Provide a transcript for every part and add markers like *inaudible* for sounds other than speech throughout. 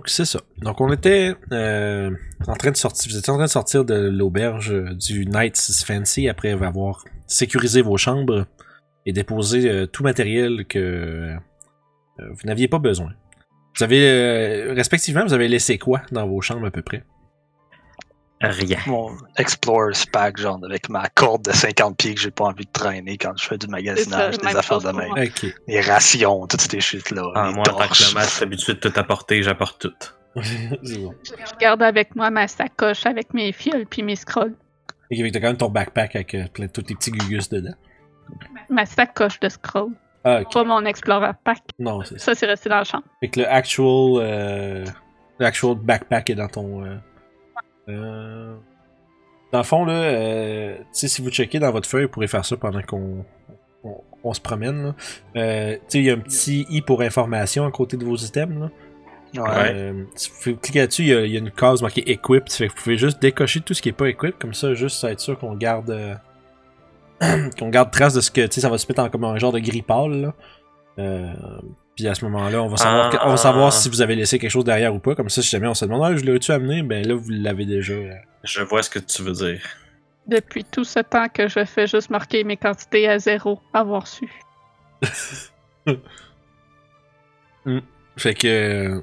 Donc, c'est ça. Donc, on était euh, en train de sortir. Vous étiez en train de sortir de l'auberge euh, du Knight's Fancy après avoir sécurisé vos chambres et déposé euh, tout matériel que vous n'aviez pas besoin. Vous avez, respectivement, vous avez laissé quoi dans vos chambres à peu près? Rien. Mon Explorer's Pack, genre, avec ma corde de 50 pieds que j'ai pas envie de traîner quand je fais du magasinage, des affaires de pour même. moi. Ok. Les rations, toutes ces shit-là. Ah, moi, en tant que torches. nomade, je suis habitué de tout apporter, j'apporte tout. *laughs* c'est bon. Je garde avec moi ma sacoche avec mes fioles puis mes scrolls. Et fait que t'as quand même ton backpack avec euh, plein de tous tes petits gugus dedans. Ma sacoche de scrolls. Ah, ok. Pas mon Explorer Pack. Non, c'est ça. Ça, c'est resté dans la chambre. Fait que le actual, euh, le actual backpack est dans ton. Euh, euh, dans le fond, là, euh, si vous checkez dans votre feuille, vous pourrez faire ça pendant qu'on on, on se promène. Euh, il y a un petit i pour information à côté de vos items. Là. Ouais. Euh, si vous cliquez là-dessus, il y, a- il y a une case marquée Equipped. Fait que vous pouvez juste décocher tout ce qui est pas Equipped, comme ça, juste être sûr qu'on garde. euh, *clears throat* qu'on garde trace de ce que. Tu sais, ça va se mettre en comme un genre de gris pâle. Là. Puis à ce moment-là, on va savoir, Ah. on va savoir si vous avez laissé quelque chose derrière ou pas. Comme ça, si jamais on se demande, ah, je l'ai-tu amené, ben là, vous l'avez déjà. euh. Je vois ce que tu veux dire. Depuis tout ce temps que je fais juste marquer mes quantités à zéro, avoir su. *laughs* Fait que. euh,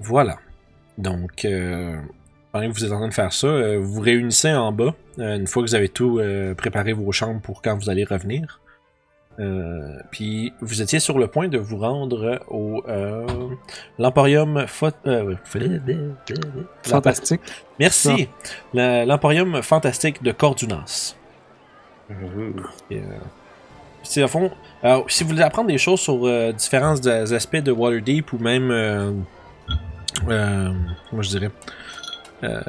voilà. Donc, euh, pendant que vous êtes en train de faire ça, euh, vous vous réunissez en bas, euh, une fois que vous avez tout euh, préparé vos chambres pour quand vous allez revenir. Euh, puis vous étiez sur le point de vous rendre au euh, l'Emporium euh, Fantastique. Merci. L'Emporium fantastique de Cordunas. Euh, à fond. Alors, si vous voulez apprendre des choses sur euh, différents aspects de Waterdeep ou même, euh, euh, comment je dirais, euh,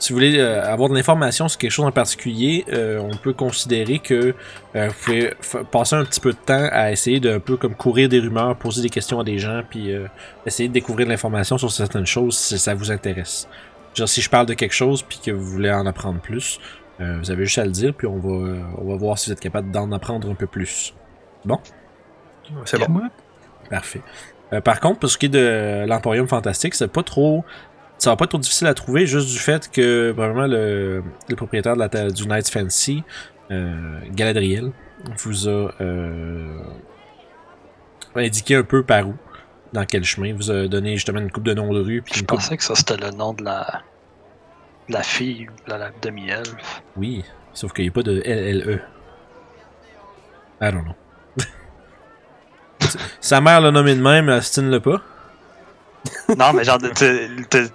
si vous voulez euh, avoir de l'information sur quelque chose en particulier, euh, on peut considérer que euh, vous pouvez passer un petit peu de temps à essayer de un peu comme courir des rumeurs, poser des questions à des gens, puis euh, essayer de découvrir de l'information sur certaines choses si ça vous intéresse. Genre, si je parle de quelque chose puis que vous voulez en apprendre plus, euh, vous avez juste à le dire, puis on va, on va voir si vous êtes capable d'en apprendre un peu plus. C'est bon. Parfait. Euh, par contre, pour ce qui est de l'Emporium Fantastique, c'est pas trop. Ça va pas être trop difficile à trouver, juste du fait que probablement le, le propriétaire de la, du Night's Fancy, euh, Galadriel, vous a euh, indiqué un peu par où, dans quel chemin, vous a donné justement une coupe de noms de rue, puis Je coupe. pensais que ça c'était le nom de la, de la fille, de la demi-elfe. Oui, sauf qu'il n'y a pas de LLE. I don't know. *laughs* Sa mère l'a nommé de même, Austin l'a pas. non, mais genre, tu-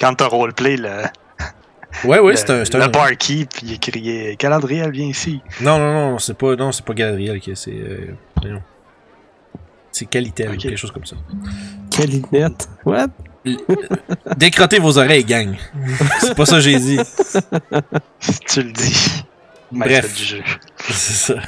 quand t'as roleplay, le, Ouais, ouais, c'est un. le un- barkeep, il Calendrier, elle vient ici. Non, non, non, c'est pas, non, c'est pas Galadriel qui c'est. Euh, c'est Qualitel, Ok. quelque chose comme ça. Calinette. What? Décrottez vos oreilles, gang. c'est pas ça que j'ai dit. *laughs* Si tu le dis. Bref. Maître du jeu. *laughs* C'est ça.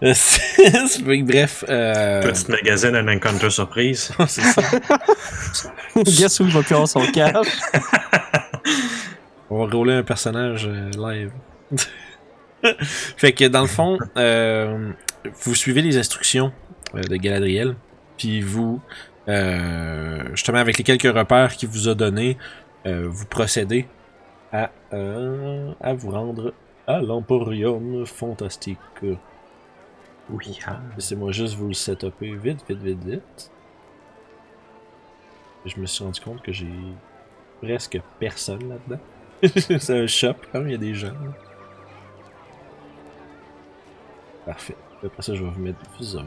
Bref, euh... Petite magazine, un encounter surprise. *laughs* c'est ça. *laughs* Guess où il va plus avoir son cash? *laughs* On va rouler un personnage euh, live. fait que dans le fond, euh, vous suivez les instructions euh, de Galadriel, puis vous, euh, justement avec les quelques repères qu'il vous a donnés, euh, vous procédez à, euh, à vous rendre à l'Emporium Fantastique. Oui, laissez-moi juste vous le setuper vite, vite, vite, vite. Je me suis rendu compte que j'ai presque personne là-dedans. *laughs* c'est un shop, quand même, il y a des gens. Parfait. Après ça, je vais vous mettre vous autres.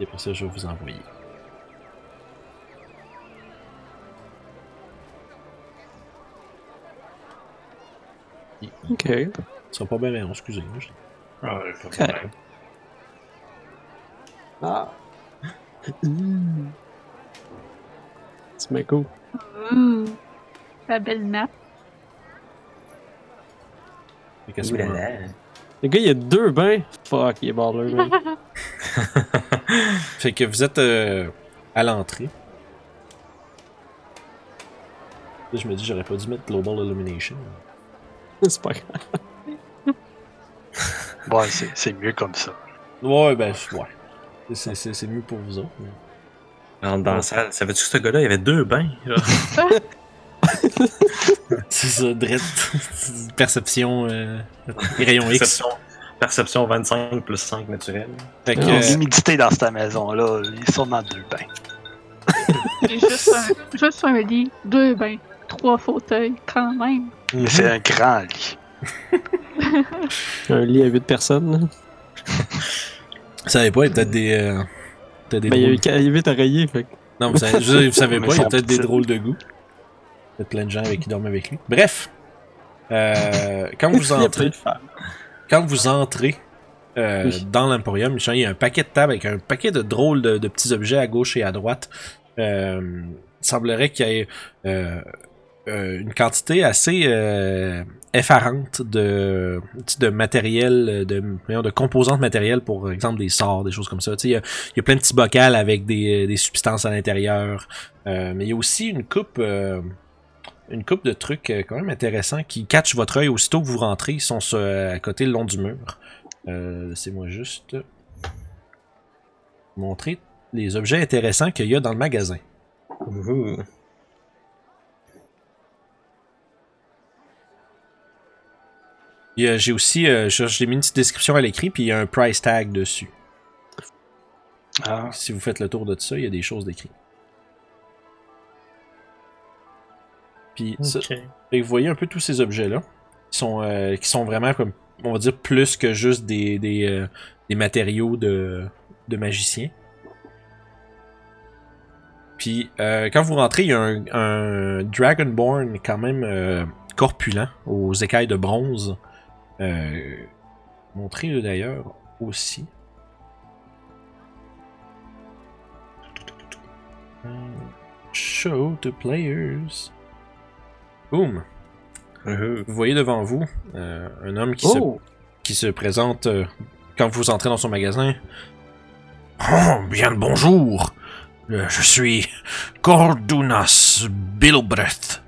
Et après ça, je vais vous envoyer. Ok. Ils sont pas bien, bien, excusez. moi, je- Ah. Ah. *laughs* C'est bien cool. Ouh, la belle nappe. Fait qu'à ce moment- Le gars, il y a deux bains. Fuck, il est baller, man. *laughs* Fait que vous êtes euh, à l'entrée. Là, je me dis, j'aurais pas dû mettre Global Illumination. C'est pas grave. Ouais, c'est c'est mieux comme ça. Ouais, ben, ouais. C'est- C'est c'est mieux pour vous autres. mais- Rentre dans la salle. Savais-tu que ce gars-là, il y avait deux bains? *laughs* *laughs* C'est ça, Dredd. Perception. Euh, rayon X. Perception, perception 25 plus 5 naturel. Fait que, Non, euh, L'humidité dans cette maison-là, il est sûrement deux bains. Juste un, juste un lit, deux bains, trois fauteuils, quand même. Mais c'est un grand lit. *laughs* Un lit à 8 personnes. Vous savez pas, il y a peut-être des. Euh, peut-être des Ben, il y a drôles- eu qu'à- il y a 8 oreillers, fait Non, vous savez, je vous savez *laughs* pas, il y a peut-être des drôles de goût. Il y a plein de gens avec qui dorment avec lui. Bref. Euh, quand vous *laughs* entrez, quand vous entrez euh, Oui. dans l'Emporium, il y a un paquet de tables avec un paquet de drôles de, de petits objets à gauche et à droite. Euh, il semblerait qu'il y ait euh, euh, une quantité assez euh, effarante de, de matériel, de, de composantes matérielles, pour exemple des sorts, des choses comme ça. Il y, y a plein de petits bocals avec des, des substances à l'intérieur. Euh, mais il y a aussi une coupe, euh, une coupe de trucs euh, quand même intéressants qui catchent votre œil aussitôt que vous rentrez. Ils sont à côté le long du mur. Laissez-moi juste montrer les objets intéressants qu'il y a dans le magasin. Ouh. Il y a- J'ai aussi, euh, j'ai mis une petite description à l'écrit, puis il y a un price tag dessus. Ah, Si vous faites le tour de ça, il y a des choses décrites. Puis que vous voyez un peu tous ces objets-là, qui sont, euh, qui sont vraiment comme, on va dire, plus que juste des, des, euh, des matériaux de, de magiciens. Puis euh, quand vous rentrez, il y a un, un Dragonborn quand même euh, corpulent, aux écailles de bronze. Euh, montré euh, d'ailleurs aussi. Euh, Show to players. Boom. Ouh. Vous voyez devant vous euh, un homme qui, se, Oh! qui se présente euh, quand vous entrez dans son magasin. Oh, bien le bonjour. Euh, je suis Cordunas Bilbreath.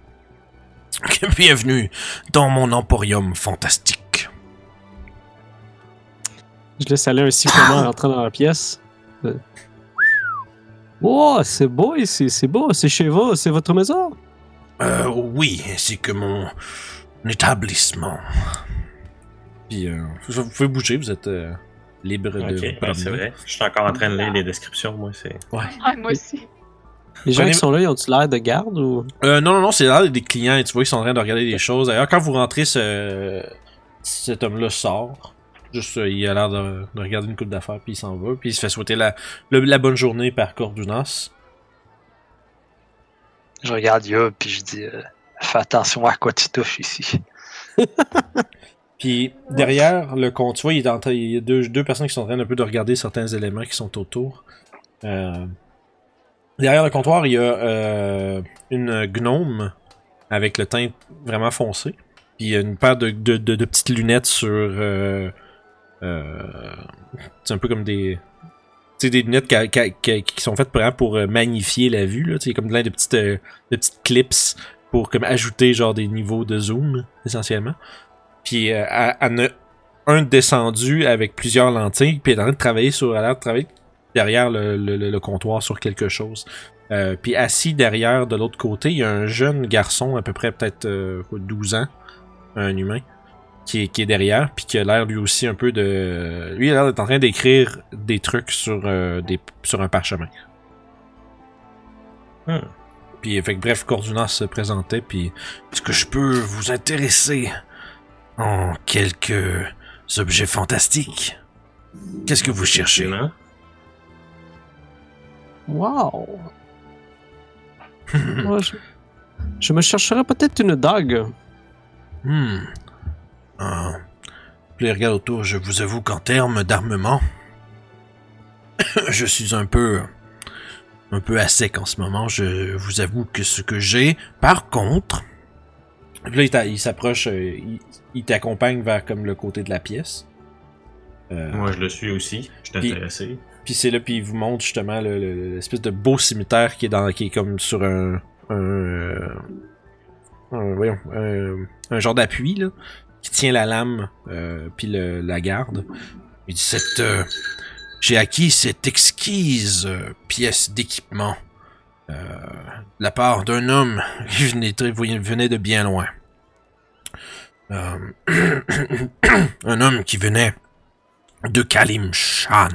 *laughs* Bienvenue dans mon emporium fantastique. Je laisse aller un sifflement en rentrant dans la pièce. Euh. Oh, c'est beau ici, c'est beau, c'est chez vous, c'est votre maison? Euh, oui, ainsi que mon établissement. Puis, euh, vous pouvez bouger, vous êtes euh, libre de. Ok, promener. c'est vrai. Je suis encore en train de lire les descriptions, moi. c'est... Ouais. Ah, moi aussi. Les gens Prenez- qui sont là, ils ont-tu l'air de garde ou? Euh, non, non, non, c'est là des clients et tu vois qu'ils sont en train de regarder des choses. D'ailleurs, quand vous rentrez, ce... cet homme-là sort. Juste, euh, il a l'air de, de regarder une coupe d'affaires, puis il s'en va. Puis il se fait souhaiter la, le- la bonne journée par Cordunas. je regarde Yob puis je dis euh, Fais attention à quoi tu touches ici. *laughs* Puis derrière le vois, il, est en train- il y a deux, deux personnes qui sont en train un peu de regarder certains éléments qui sont autour. Euh, derrière le comptoir, il y a une gnome avec le teint vraiment foncé. Puis il y a une paire de, de, de- de petites lunettes sur. Euh, c'est un peu comme des. Sais, des lunettes qui, qui- sont faites pour euh, magnifier la vue, sais, comme plein de petites, euh, petites clips pour comme ajouter genre des niveaux de zoom, essentiellement. Puis euh, elle en a un descendu avec plusieurs lentilles, puis elle est en train de travailler sur, a l'air de travailler derrière le, le- comptoir sur quelque chose. Puis assis derrière de l'autre côté, il y a un jeune garçon, à peu près peut-être euh, quoi, 12 ans, un humain, qui est, qui est derrière, puis qui a l'air lui aussi un peu de... Lui, il a l'air d'être en train d'écrire des trucs sur, euh, des, sur un parchemin. Hmm. Puis, fait que, bref, Cordunas se présentait, puis est-ce que je peux vous intéresser en quelques objets fantastiques? Qu'est-ce que vous cherchez? Wow! *laughs* Je me chercherais peut-être une dague. Hmm. Puis regarde autour, je vous avoue qu'en termes d'armement, *coughs* je suis un peu un peu à sec en ce moment. Je vous avoue que ce que j'ai, par contre, là il s'approche, euh, il, il t'accompagne vers comme le côté de la pièce. Euh, Moi, je le suis aussi. Je suis intéressé. Puis c'est là, puis il vous montre justement le- le- l'espèce de beau cimetière qui est dans, qui est comme sur un, un, euh, un- voyons, un, un genre d'appui là, qui tient la lame euh, puis la garde. Cette, euh, j'ai acquis cette exquise euh, pièce d'équipement de la part d'un homme qui venait, de bien loin. *coughs* Un homme qui venait de Kalim Shan.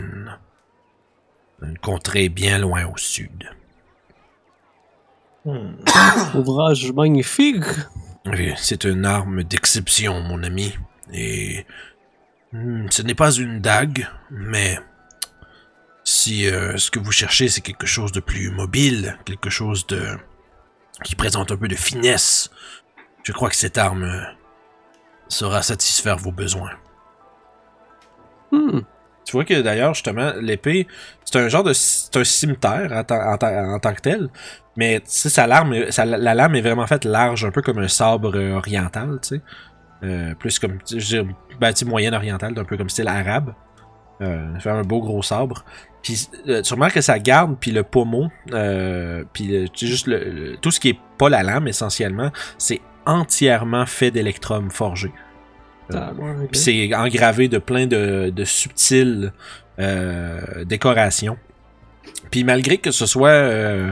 Une contrée bien loin au sud. Hmm. *coughs* Ouvrage magnifique. C'est une arme d'exception, mon ami. Et hmm, ce n'est pas une dague, mais si euh, ce que vous cherchez c'est quelque chose de plus mobile, quelque chose de qui présente un peu de finesse, je crois que cette arme saura satisfaire vos besoins. Hmm. Tu vois que d'ailleurs, justement, l'épée, c'est un genre de. C'est un cimetière en tant que tel. Mais tu sais, sa lame, est- sa- la lame est vraiment faite large, un peu comme un sabre euh, oriental, tu sais. Euh, plus comme, je dirais, ben, moyenne orientale, un peu comme style arabe. Euh, fait un beau gros sabre. Puis euh, tu remarques que sa garde, puis le pommeau, euh, puis juste le, le- tout ce qui est pas la lame essentiellement, c'est entièrement fait d'électrum forgé. Ah, ouais, ok. Puis c'est engravé de plein de, de subtiles euh, décorations. Puis malgré que ce soit euh,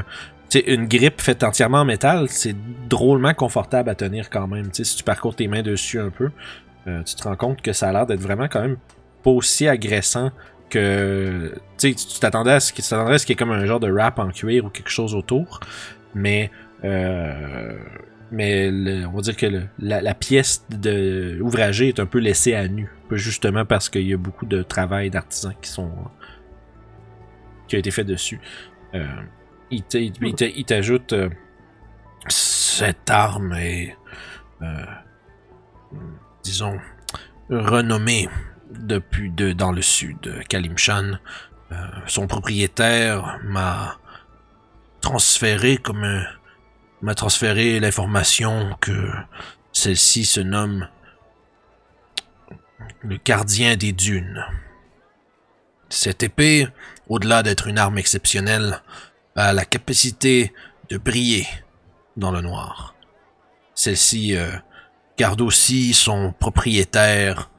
sais, une grippe faite entièrement en métal, c'est drôlement confortable à tenir quand même. Tu si tu parcours tes mains dessus un peu, euh, tu te rends compte que ça a l'air d'être vraiment quand même pas aussi agressant que tu t'attendais à ce qu'il y ait comme un genre de wrap en cuir ou quelque chose autour, mais euh, mais on va dire que la, pièce ouvragée est un peu laissée à nu, justement parce qu'il y a beaucoup de travail d'artisans qui sont qui a été fait dessus. Euh, il t'a- il t'a- il t'ajoute euh, cette arme est euh, disons renommée depuis de, dans le sud, Kalimshan. Euh, son propriétaire m'a transféré comme m'a transféré l'information que celle-ci se nomme le gardien des dunes. Cette épée, au-delà d'être une arme exceptionnelle, a la capacité de briller dans le noir. Celle-ci euh, garde aussi son propriétaire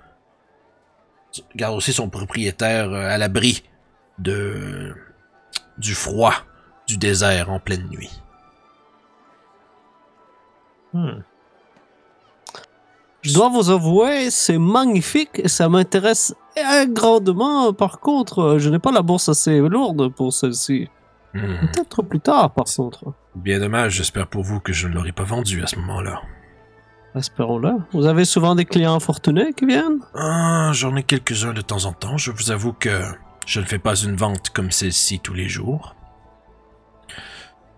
garde aussi son propriétaire euh, à l'abri de du froid du désert en pleine nuit. Hmm. Je dois vous avouer, c'est magnifique et ça m'intéresse grandement. Par contre, euh, je n'ai pas la bourse assez lourde pour celle-ci. Hmm. Peut-être plus tard, par contre. Bien dommage, j'espère pour vous que je ne l'aurais pas vendu à ce moment-là. Espérons-le. Vous avez souvent des clients fortunés qui viennent? Ah, j'en ai quelques-uns de temps en temps. Je vous avoue que je ne fais pas une vente comme celle-ci tous les jours.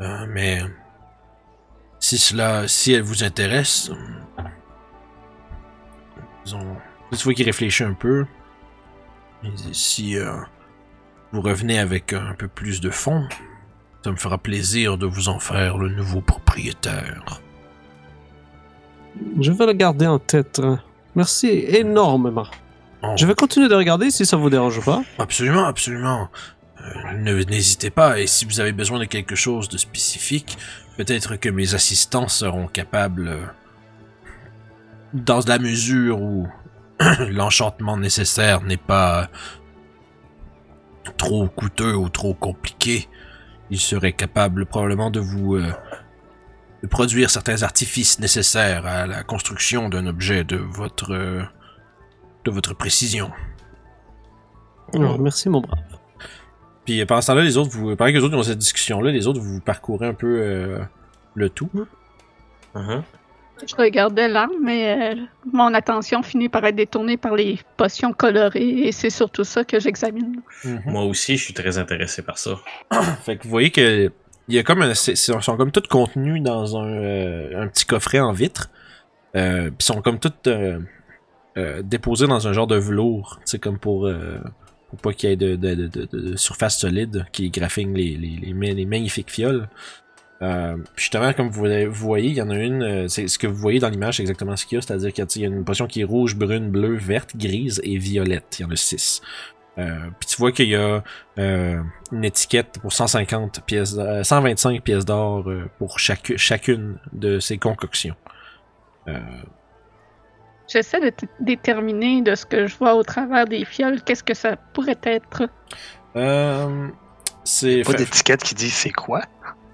Euh, mais si cela, si elle vous intéresse, disons, tu vois qu'il réfléchit un peu. Si euh, vous revenez avec un peu plus de fonds, ça me fera plaisir de vous en faire le nouveau propriétaire. Je vais le garder en tête. Merci énormément. Oh. Je vais continuer de regarder si ça vous dérange pas. Absolument, absolument. Euh, ne- N'hésitez pas, et si vous avez besoin de quelque chose de spécifique, peut-être que mes assistants seront capables, euh, dans la mesure où *clears throat* l'enchantement nécessaire n'est pas trop coûteux ou trop compliqué, ils seraient capables probablement de vous euh, de produire certains artifices nécessaires à la construction d'un objet de votre euh, de votre précision. Alors, merci, mon brave. Puis euh, pendant ce temps-là, les autres, vous, pendant que les autres ont cette discussion-là, les autres, vous parcourez un peu euh, le tout. Mhm. Je regardais l'arme, mais euh, mon attention finit par être détournée par les potions colorées et c'est surtout ça que j'examine. Mhm. Moi aussi, je suis très intéressé par ça. *coughs* Fait que vous voyez que il y a comme un, c'est- c'est- sont comme toutes contenus dans un, euh, un petit coffret en vitre. Euh, Puis sont comme toutes euh, euh, déposés dans un genre de velours, c'est comme pour euh, pour pas qu'il y ait de, de, de, de- de surface solide qui graphine les, les, les, ma- les magnifiques fioles. Euh, puis justement, comme vous, vous voyez, il y en a une, euh, c'est ce que vous voyez dans l'image, c'est exactement ce qu'il y a, c'est-à-dire qu'il y a une potion qui est rouge, brune, bleue, verte, grise et violette. Il y en a six. Euh, puis tu vois qu'il y a euh, une étiquette pour 150 pièces, euh, 125 pièces d'or pour chaque, chacune de ces concoctions. Euh, J'essaie de déterminer de ce que je vois au travers des fioles, qu'est-ce que ça pourrait être? euh, c'est Pas d'étiquette qui dit c'est quoi?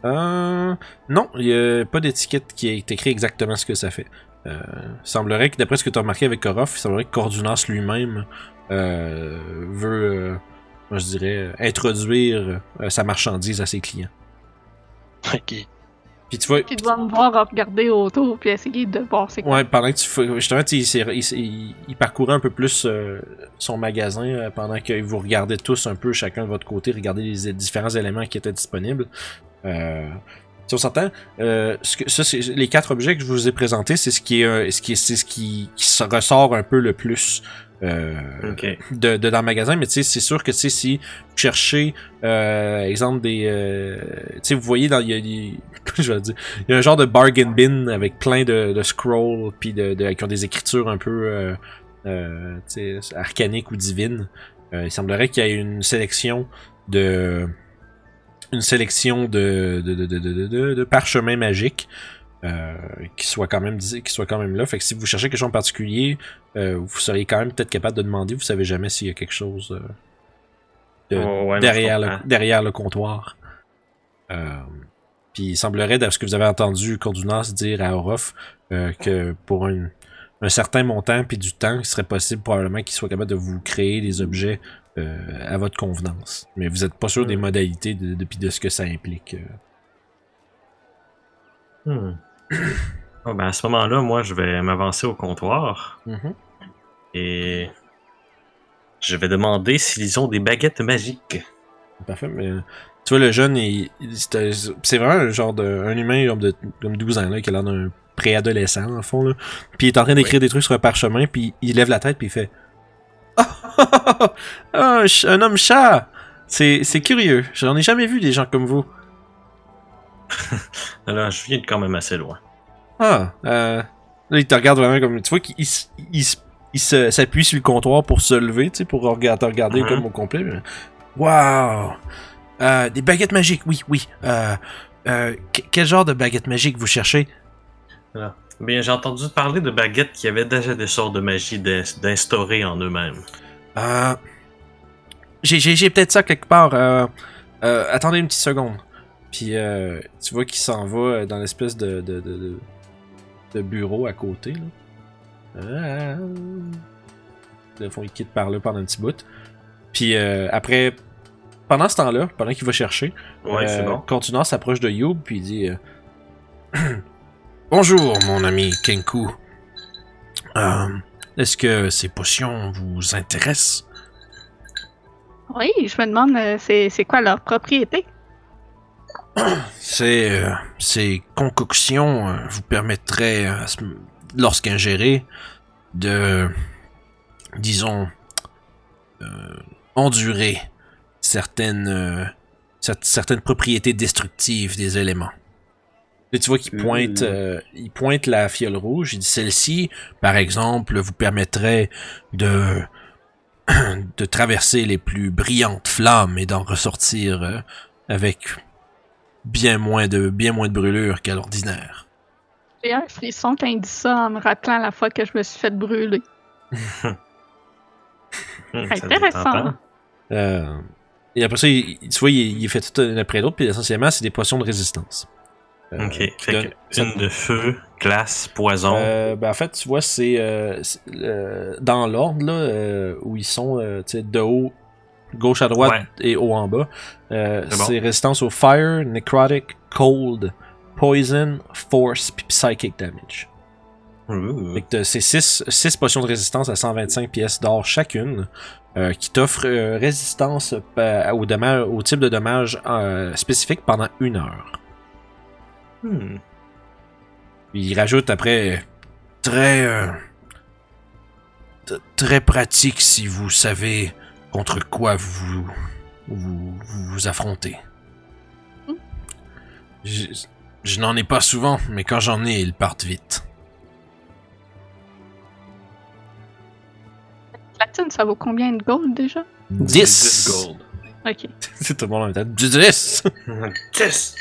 Euh, non, il n'y a pas d'étiquette qui est écrit exactement ce que ça fait. Euh, il semblerait que, d'après ce que tu as remarqué avec Korof, il semblerait que Cordunas lui-même euh, veut, euh, moi je dirais, euh, introduire euh, sa marchandise à ses clients. Ok. Puis tu vois, Puis il doit me voir regarder autour puis essayer de voir c'est quoi. ouais, pendant que tu fais- justement, tu il, il parcourait un peu plus euh, son magasin euh, pendant que vous regardez tous un peu chacun de votre côté, regardez les différents éléments qui étaient disponibles. Euh, si on s'entend, euh, ce que, ça, c'est les quatre objets que je vous ai présentés, c'est ce qui est, ce qui est, c'est ce qui, qui se ressort un peu le plus. Euh, de, de dans le magasin, mais tu sais, c'est sûr que tu sais, si vous cherchez, euh, exemple des, euh, tu sais, vous voyez dans, il y a, *laughs* je vais dire, il y a un genre de bargain bin avec plein de, de scrolls puis de, de- qui ont des écritures un peu, euh, euh, arcaniques ou divines. Euh, il semblerait qu'il y ait une sélection de, une sélection de, de, de, de, de, de, de parchemins magiques. Euh, qui soit quand même qui soit quand même là fait que si vous cherchez quelque chose en particulier euh, vous seriez quand même peut-être capable de demander vous savez jamais s'il y a quelque chose euh, de- Oh, ouais, derrière, le, derrière le comptoir euh, puis il semblerait de ce que vous avez entendu Cordunas dire à Orof euh, que pour un, un certain montant puis du temps il serait possible probablement qu'il soit capable de vous créer des objets euh, à votre convenance mais vous êtes pas sûr des Hmm. modalités de, de, ce que ça implique. Hmm. *coughs* Bon, ben, à ce moment-là, moi, je vais m'avancer au comptoir Mhm. et je vais demander s'ils ont des baguettes magiques. Parfait, mais euh, tu vois, le jeune, c'est vraiment un genre de, un humain comme de comme 12 ans, là, qui a l'air d'un préadolescent, en fond, là. Puis il est en train d'écrire des trucs sur un parchemin, puis il lève la tête, puis il fait Ah, un, homme chat C'est curieux, j'en ai jamais vu des gens comme vous. Alors, je viens de quand même assez loin. Ah, euh, là, il te regarde vraiment comme. Tu vois qu'il il, s'appuie sur le comptoir pour se lever, tu sais, pour te regarder Mhm. comme au complet. Euh, des baguettes magiques, oui, oui. Euh, euh, que- quel genre de baguettes magiques vous cherchez? Bien, j'ai entendu parler de baguettes qui avaient déjà des sorts de magie d'in- d'instaurer en eux-mêmes. Euh, j'ai, peut-être ça quelque part. Euh, euh, attendez une petite seconde. Puis euh, tu vois qu'il s'en va dans l'espèce de, de, de, de- de bureau à côté. Là. Le fond, il quitte par là pendant un petit bout. Puis euh, après, pendant ce temps-là, pendant qu'il va chercher, Ouais, bon. Continua s'approche de Youb puis il dit *clears throat* Bonjour, mon ami Kenku. Euh, Est-ce que ces potions vous intéressent? Oui, je me demande euh, c'est quoi leur propriété? Ces, euh, ces concoctions euh, vous permettraient, lorsqu'ingérées, de, disons, euh, endurer certaines, cer- certaines propriétés destructives des éléments. Et tu vois qu'il pointe, Mm. euh, il pointe la fiole rouge. Il dit celle-ci, par exemple, vous permettrait de *clears throat* de traverser les plus brillantes flammes et d'en ressortir euh, avec bien moins de bien moins de brûlure qu'à l'ordinaire. J'ai un frisson quand il dit ça en me rappelant la fois que je me suis fait brûler. *laughs* Intéressant. Euh, et après ça, il, il- tu vois, il, il fait tout un après l'autre, puis essentiellement, c'est des potions de résistance. Euh, Ok. Fait que une de feu, glace, poison. Euh, ben, en fait, tu vois, c'est euh, c'est, dans l'ordre là où ils sont, de haut, gauche à droite Ouais. et haut en bas. Euh, C'est bon. c'est résistance au fire, necrotic, cold, Poison, Force, puis Psychic Damage. Ouh. Fait que t'as ces 6 potions de résistance à 125 pièces d'or chacune, euh, qui t'offrent euh, résistance au, dommage, au type de dommage spécifique pendant une heure. Hmm. Puis il rajoute après très euh, très pratique si vous savez contre quoi vous vous, vous, vous affrontez. Je, je n'en ai pas souvent, mais quand j'en ai, ils partent vite. Platine, ça vaut combien de gold déjà? 10 gold. Ok. *laughs* C'est tout le monde en même temps. 10 10!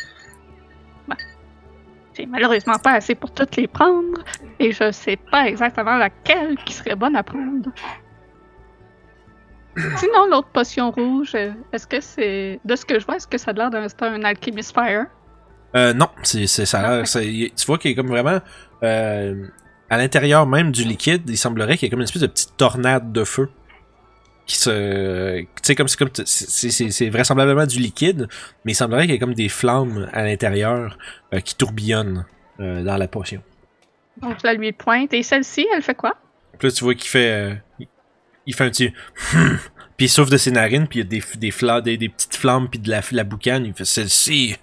C'est malheureusement pas assez pour toutes les prendre, et je sais pas exactement laquelle qui serait bonne à prendre. *clears throat* Sinon, l'autre potion rouge, est-ce que c'est. De ce que je vois, est-ce que ça a l'air d'un un Alchemist Fire? Euh, non, c'est, ça a l'air- y- tu vois qu'il y a comme vraiment, euh, à l'intérieur même du liquide, il semblerait qu'il y ait comme une espèce de petite tornade de feu. Qui se, tu sais, comme c'est comme, c'est, vraisemblablement du liquide, mais il semblerait qu'il y ait comme des flammes à l'intérieur euh, qui tourbillonnent euh, dans la potion. Donc, la lui pointe. Et celle-ci, elle fait quoi? Puis là, tu vois qu'il fait, euh, il- fait un petit, *laughs* puis il souffle de ses narines, puis il y a des, des, des, des petites flammes, puis de la, la boucane. Il fait celle-ci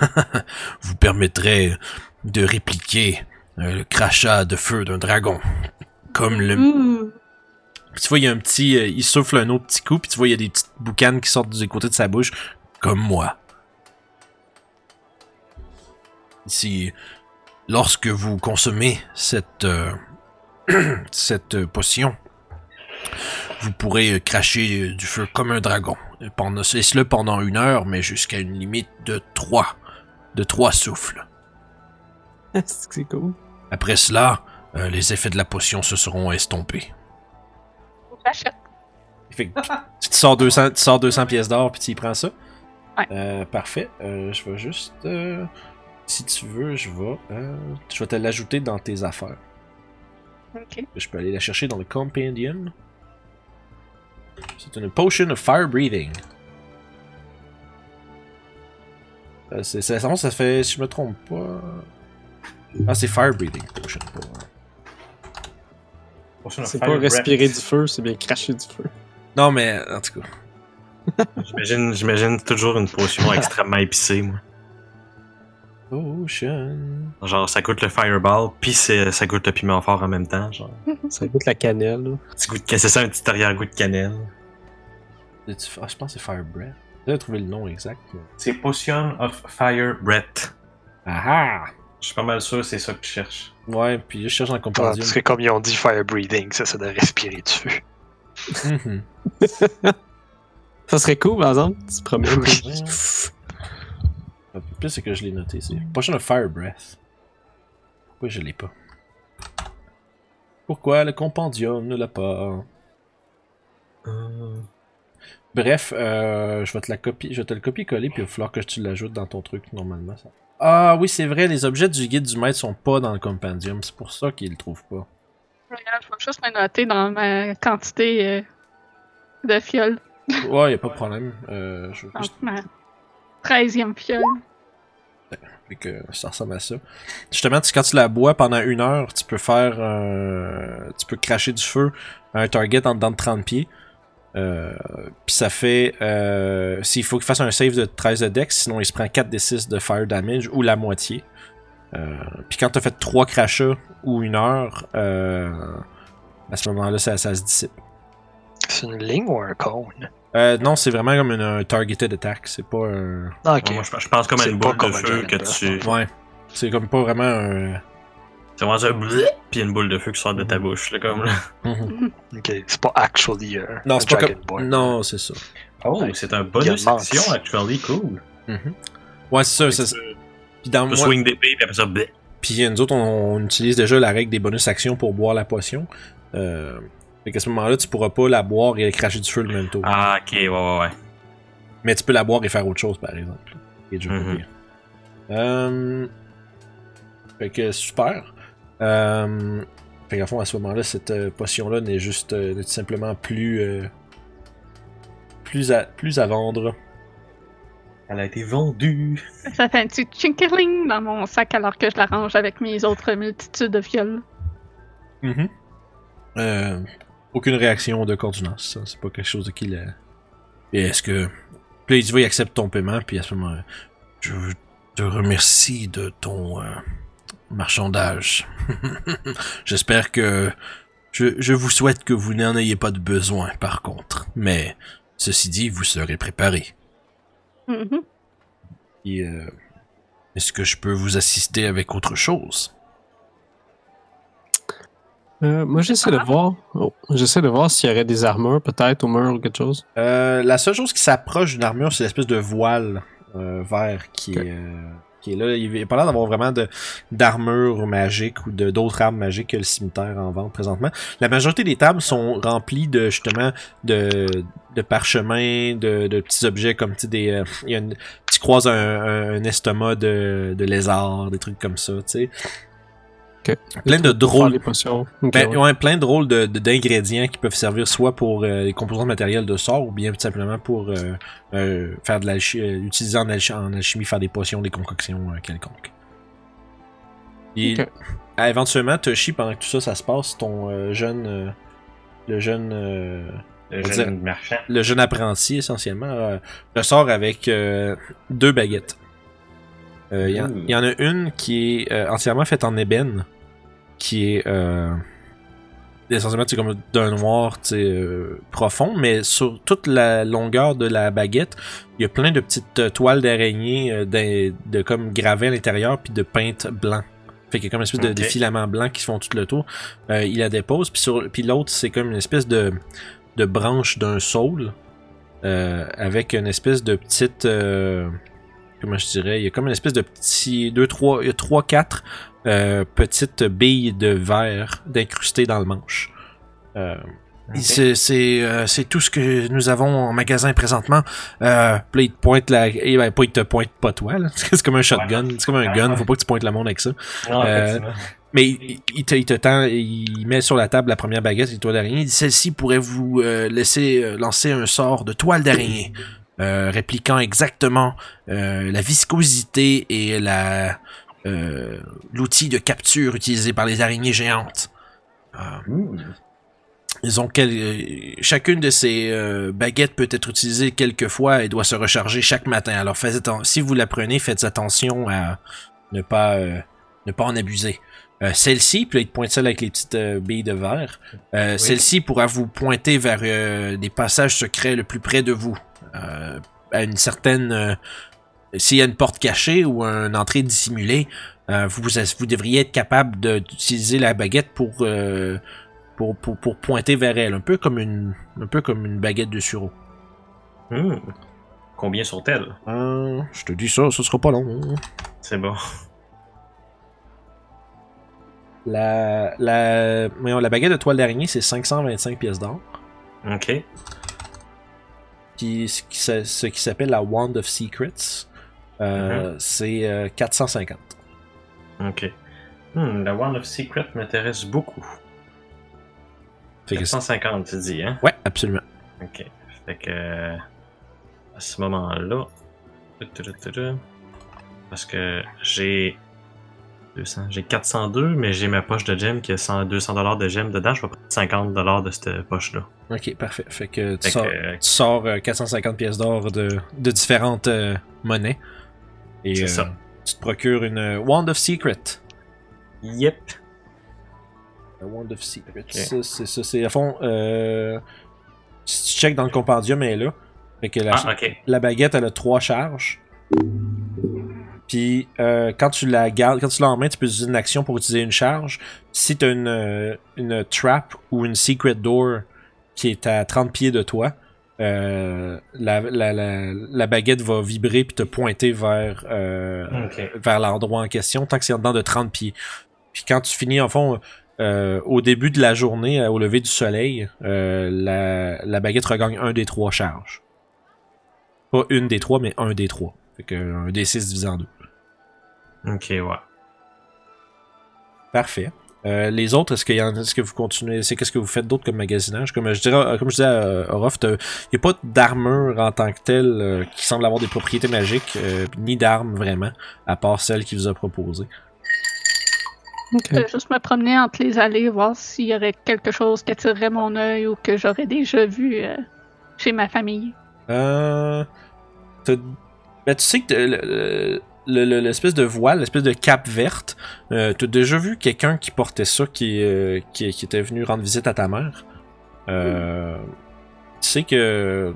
*laughs* vous permettrait de répliquer le crachat de feu d'un dragon, comme le. Puis tu vois, il y a un petit, euh, il souffle un autre petit coup, puis tu vois, il y a des petites boucanes qui sortent du côté de sa bouche, comme moi. Ici, lorsque vous consommez cette euh, *clears throat* cette euh, potion, vous pourrez cracher du feu comme un dragon. Pendant, et cela pendant une heure, mais jusqu'à une limite de trois, de trois souffles. *laughs* c'est cool. Après cela, euh, les effets de la potion se seront estompés. J'achète. *laughs* Fait que tu sors 200, tu sors 200 pièces d'or puis tu y prends ça. Ouais. Euh, parfait. Euh, je vais juste. euh, si tu veux, je vais. je vais te l'ajouter dans tes affaires. Ok. Je peux aller la chercher dans le Compendium. C'est une Potion of Fire Breathing. C'est, ça, ça fait. Si je me trompe pas. Ah, c'est Fire Breathing Potion. C'est pas respirer du feu, c'est bien cracher du feu. Non, mais en tout cas. *laughs* J'imagine, j'imagine toujours une potion *laughs* extrêmement épicée, moi. Potion. Genre, ça goûte le fireball, puis ça goûte le piment fort en même temps. Genre, *laughs* Ça goûte la cannelle. là. petit goût de, c'est ça, un petit arrière-goût de cannelle. Ah, je pense que c'est Fire Breath. J'ai trouvé le nom exact. mais- C'est Potion of Fire Breath. Ah ah! Je suis pas mal sûr que c'est ça que tu cherches. Ouais, puis je cherche dans le Ouais, compendium. parce que comme ils ont dit fire breathing, ça c'est de respirer du feu. Mhm. Ça serait cool, par exemple. Tu puis- *laughs* Le pire, c'est que je l'ai noté. C'est Potion of Fire Breath. Pourquoi je l'ai pas? Pourquoi le compendium ne l'a pas? Bref, euh, je vais te la copier, je vais te le copier-coller, puis il va falloir que tu l'ajoutes dans ton truc normalement. Ça. Ah oui, c'est vrai, les objets du guide du maître sont pas dans le compendium, c'est pour ça qu'il le trouve pas. Regarde, je vais juste me noter dans ma quantité euh, de fioles. Ouais, y a pas de problème. Euh, je Donc, ma 13e fiole. Fait que ça ressemble à ça. Justement, tu- quand tu la bois pendant une heure, tu peux faire. euh, tu peux cracher du feu à un target en dedans de 30 pieds. Euh, Puis ça fait. Euh, S'il faut qu'il fasse un save de 13 de dex, sinon il se prend 4 des 6 de fire damage ou la moitié. Euh, Puis quand t'as fait 3 crachats ou une heure, euh, à ce moment-là, ça, ça se dissipe. C'est une ligne ou un cône? Euh, non, c'est vraiment comme une, un targeted attack. C'est pas un. Ah, ok. Ouais, moi, je, je pense comme à une boule de un feu que tu. Ouais. C'est comme pas vraiment un. C'est vraiment un blé, puis une boule de feu qui sort de ta bouche, là, comme là. *laughs* Ok, c'est pas actually euh, Non, c'est pas comme. Non, c'est ça. Oh, c'est un bonus action, actually, cool. Mhm. Ouais, c'est ça. C'est- peux- Puis dans moi, swing d'épée, puis après ça, blé. puis nous autres, on, on utilise déjà la règle des bonus actions pour boire la potion. Euh, fait qu'à ce moment-là, tu pourras pas la boire et cracher du feu le même tour. Ah, ok, ouais, ouais, ouais. Mais tu peux la boire et faire autre chose, par exemple. Et Mhm. pire. Euh, fait que super. Euh, fait qu'à fond, à ce moment-là, cette euh, potion-là n'est juste euh, n'est tout simplement plus, euh, plus, à, plus à vendre. Elle a été vendue. *laughs* Ça fait un petit chinkerling dans mon sac alors que je la range avec mes autres multitudes de viols. Mhm. Euh, aucune réaction de coordinance. ça. C'est pas quelque chose de qui l'a. Et est-ce que. Puis il accepte ton paiement, puis à ce moment je te remercie de ton euh, marchandage. *laughs* J'espère que. Je, je vous souhaite que vous n'en ayez pas de besoin, par contre. Mais, ceci dit, vous serez préparé. Mhm. Et, euh, est-ce que je peux vous assister avec autre chose? Euh, moi, j'essaie de voir. oh, j'essaie de voir s'il y aurait des armures, peut-être, au mur ou quelque chose. Euh, la seule chose qui s'approche d'une armure, c'est l'espèce de voile euh, vert qui, est, euh, qui là. Il a pas l'air d'avoir vraiment d'armure magique ou d'autres armes magiques que le cimetière en vente présentement. La majorité des tables sont remplies de justement de, de parchemins, de, de petits objets comme des. euh, y a une- tu croises un, un, un estomac de, de lézard, des trucs comme ça, tu sais. Ok. Plein de drôles ben, ouais. ouais, plein de rôles de- d'ingrédients qui peuvent servir soit pour euh, les composants matériels de sort ou bien tout simplement pour euh, euh, faire de l'alchimie, euh, utiliser en, alchi- en alchimie, faire des potions, des concoctions euh, quelconques. Et éventuellement, Toshi, pendant que tout ça, ça se passe, ton euh, jeune, euh, le jeune, euh, Le jeune marchand. le jeune apprenti essentiellement, euh, ressort avec euh, deux baguettes. Euh, Il y, en- Ouh. il y en a une qui est euh, entièrement faite en ébène, qui est euh, essentiellement c'est comme d'un noir euh, profond, mais sur toute la longueur de la baguette, il y a plein de petites euh, toiles d'araignée euh, de, de comme gravées à l'intérieur puis de peintes blancs. Fait qu'il y a comme une espèce de, de filaments blancs qui font tout le tour. Euh, il la dépose, puis sur puis l'autre c'est comme une espèce de de branche d'un saule euh, avec une espèce de petite euh, comment je dirais il y a comme une espèce de petit deux trois il y a trois quatre euh, petites billes de verre d'incrustées dans le manche. Euh, Ok. c'est c'est euh, c'est tout ce que nous avons en magasin présentement. Euh, puis là, il te pointe la et ben pas il te pointe pas toi *laughs* c'est comme un shotgun c'est comme un gun faut pas que tu pointes le monde avec ça. Non, Euh, mais il, il te, il te tend, il met sur la table la première baguette, les toiles d'araignée. Il dit Celle-ci pourrait vous euh, laisser euh, lancer un sort de toile d'araignée, euh, répliquant exactement euh, la viscosité et la euh, l'outil de capture utilisé par les araignées géantes. Ils ont quel- chacune de ces baguettes peut être utilisée quelques fois et doit se recharger chaque matin. Alors faites atten- si vous la prenez, faites attention à ne pas ne pas en abuser. Euh, celle-ci, puis là, il te pointe celle avec les petites euh, billes de verre. Euh, Celle-ci pourra vous pointer vers des passages secrets le plus près de vous. Euh, à une certaine... euh, S'il y a une porte cachée ou une entrée dissimulée, euh, vous, vous devriez être capable d'utiliser la baguette pour, pour, pour, pour pointer vers elle. Un peu comme une, un peu comme une baguette de sureau. Hmm. Combien sont-elles? Euh, je te dis ça, ce sera pas long. C'est bon. La, la, la baguette de toile d'araignée, c'est 525 pièces d'or. Ok. Ce qui, s'a- ce qui s'appelle la Wand of Secrets, euh, c'est euh, 450. Ok. Hmm, la Wand of Secret m'intéresse beaucoup. Fait que c'est- 450, tu dis, hein? ouais, absolument. Ok. Fait que. euh, À ce moment-là. Parce que j'ai. 200. J'ai 402, mais j'ai ma poche de gemme qui a 100 200$ de gemme dedans. Je vais prendre 50$ de cette poche-là. Ok, parfait. Fait que tu Fait sors, que. euh, tu sors euh, 450 pièces d'or de, de différentes euh, monnaies. Et C'est euh, ça. tu te procures une Wand of Secret. Yep. La Wand of Secret. C'est ça. C'est à fond. Euh, si tu check dans le compendium, elle est là. Fait que la, Ah, la baguette, elle a trois charges. Puis euh, quand tu la gardes, quand tu l'as en main, tu peux utiliser une action pour utiliser une charge. Si tu as une, euh, une trap ou une secret door qui est à 30 pieds de toi, euh, la, la, la, la baguette va vibrer puis te pointer vers, euh, vers l'endroit en question tant que c'est en dedans de 30 pieds. Puis quand tu finis, en fond, euh, au début de la journée, euh, au lever du soleil, euh, la, la baguette regagne un des trois charges. Pas une des trois, mais un des trois. Fait que un des six divisé en deux. Ok, ouais. Parfait. Euh, les autres, est-ce, qu'il y en, est-ce que vous continuez, c'est qu'est-ce que vous faites d'autre comme magasinage? Comme je dirais, comme je disais à Orof, il n'y a pas d'armure en tant que telle euh, qui semble avoir des propriétés magiques, euh, ni d'armes vraiment, à part celle qu'il vous a proposée. Je vais juste me promener entre les allées, voir s'il y aurait quelque chose qui attirerait mon œil ou que j'aurais déjà vu euh, chez ma famille. Euh, ben, tu sais que l'espèce de voile, l'espèce de cape verte, euh, t'as déjà vu quelqu'un qui portait ça, qui, euh, qui, était venu rendre visite à ta mère? Euh, Tu sais que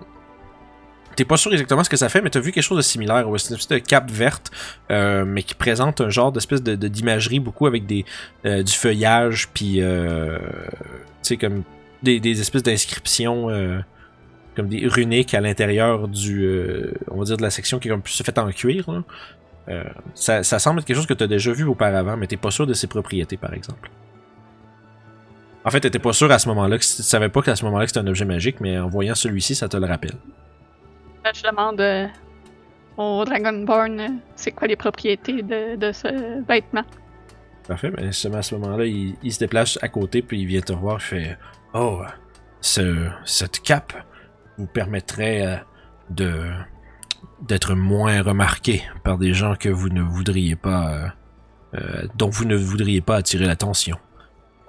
t'es pas sûr exactement ce que ça fait, mais t'as vu quelque chose de similaire. C'est une espèce de cape verte, euh, mais qui présente un genre d'espèce de de- d'imagerie beaucoup avec des du feuillage, puis tu sais comme des, des espèces d'inscriptions. comme des runiques à l'intérieur du on va dire de la section qui est comme plus faite en cuir là. Euh, ça, ça semble être quelque chose que tu as déjà vu auparavant mais t'es pas sûr de ses propriétés par exemple en fait t'étais pas sûr à ce moment-là que tu savais pas qu'à ce moment-là que c'était un objet magique mais en voyant celui-ci ça te le rappelle Là, je demande euh, au Dragonborn euh, c'est quoi les propriétés de, de ce vêtement? parfait mais justement à ce moment-là il, il se déplace à côté puis il vient te revoir il fait oh ce, cette cape vous permettrait euh, de d'être moins remarqué par des gens que vous ne voudriez pas euh, euh, dont vous ne voudriez pas attirer l'attention.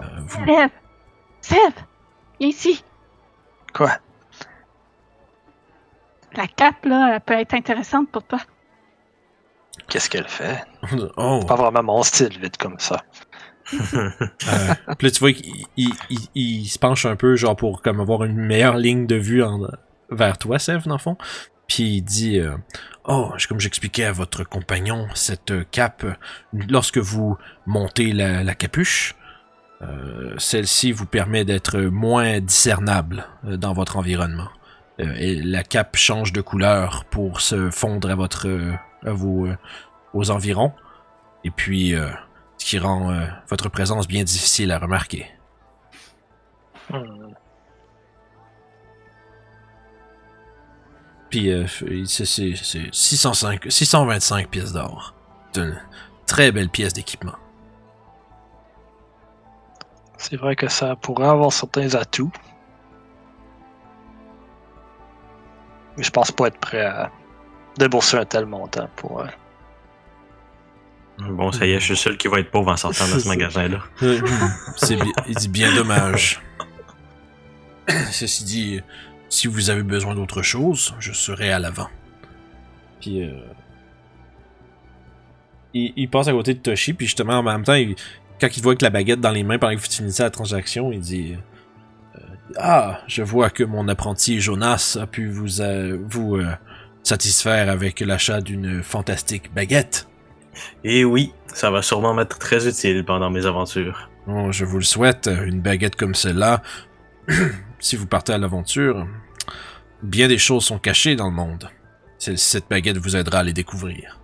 Euh, vous- Sève! Sève! Viens ici! Quoi? La cape, là, elle peut être intéressante pour toi. Qu'est-ce qu'elle fait? *laughs* oh, Pas vraiment mon style, vite comme ça. *laughs* euh, puis là, tu vois qu'il il, il- il se penche un peu genre pour comme avoir une meilleure ligne de vue en- vers toi, Sev, dans le fond. Puis il dit euh, Oh, comme j'expliquais à votre compagnon, cette euh, cape, lorsque vous montez la, capuche, euh, celle-ci vous permet d'être moins discernable dans votre environnement. Et la cape change de couleur pour se fondre à votre à vos, aux environs. Et puis ce qui rend votre présence bien difficile à remarquer. Hmm. Puis euh, c'est c'est- c'est 605 625 pièces d'or. C'est une très belle pièce d'équipement. C'est vrai que ça pourrait avoir certains atouts. Mais je pense pas être prêt à débourser un tel montant pour. euh, Bon, ça y est, je suis le seul qui va être pauvre en sortant de ce *laughs* magasin-là. C'est bi- il dit bien dommage. *coughs* Ceci dit, si vous avez besoin d'autre chose, je serai à l'avant. Puis euh, il, il passe à côté de Toshi, puis justement en même temps, il- quand il voit que la baguette dans les mains pendant que vous finissez la transaction, il dit euh, Ah, je vois que mon apprenti Jonas a pu vous, euh, vous euh, satisfaire avec l'achat d'une fantastique baguette. Et oui, ça va sûrement m'être très utile pendant mes aventures. Bon, je vous le souhaite, une baguette comme celle-là. *clears throat* si vous partez à l'aventure, bien des choses sont cachées dans le monde. Cette baguette vous aidera à les découvrir.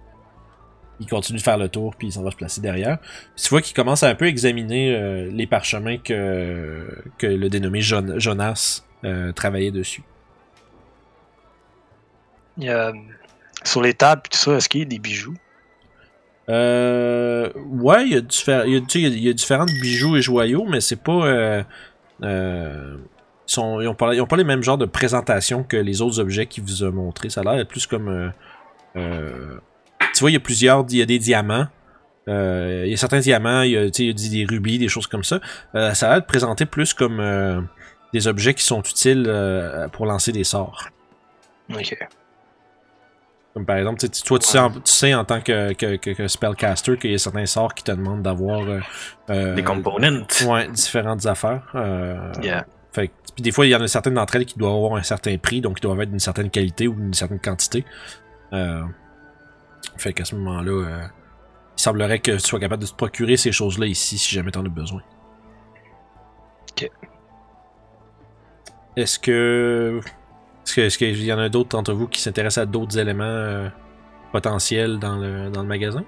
Il continue de faire le tour, puis il s'en va se placer derrière. Tu vois qu'il commence à un peu examiner euh, les parchemins que, que le dénommé Jon- Jonas euh, travaillait dessus. il y a, sur les tables, tout ça, est-ce qu'il y a des bijoux? Euh, ouais, il y, a il, y a, il y différents bijoux et joyaux, mais c'est pas. Euh, euh, sont, ils, ont pas, ils ont pas les mêmes genres de présentation que les autres objets qu'il vous a montrés. Ça a l'air d'être plus comme. euh, euh, tu vois, il y a plusieurs. Il y a des diamants. Euh, il y a certains diamants, il y a, tu sais, il y a des, des rubis, des choses comme ça. Ça a l'air de présenter plus comme des objets qui sont utiles pour lancer des sorts. Ok. Comme par exemple, tu sais, toi, tu sais, en, tu sais en tant que, que, que- que spellcaster qu'il y a certains sorts qui te demandent d'avoir Des components. ouais, différentes affaires. Yeah. Fait que- puis des fois, il y en a certaines d'entre elles qui doivent avoir un certain prix, donc qui doivent être d'une certaine qualité ou d'une certaine quantité. Euh, fait qu'à ce moment-là, euh, il semblerait que tu sois capable de te procurer ces choses-là ici si jamais t'en as besoin. Ok. Est-ce que. Est-ce que- est-ce qu'il y en a d'autres d'entre vous qui s'intéressent à d'autres éléments euh, potentiels dans le, dans le magasin?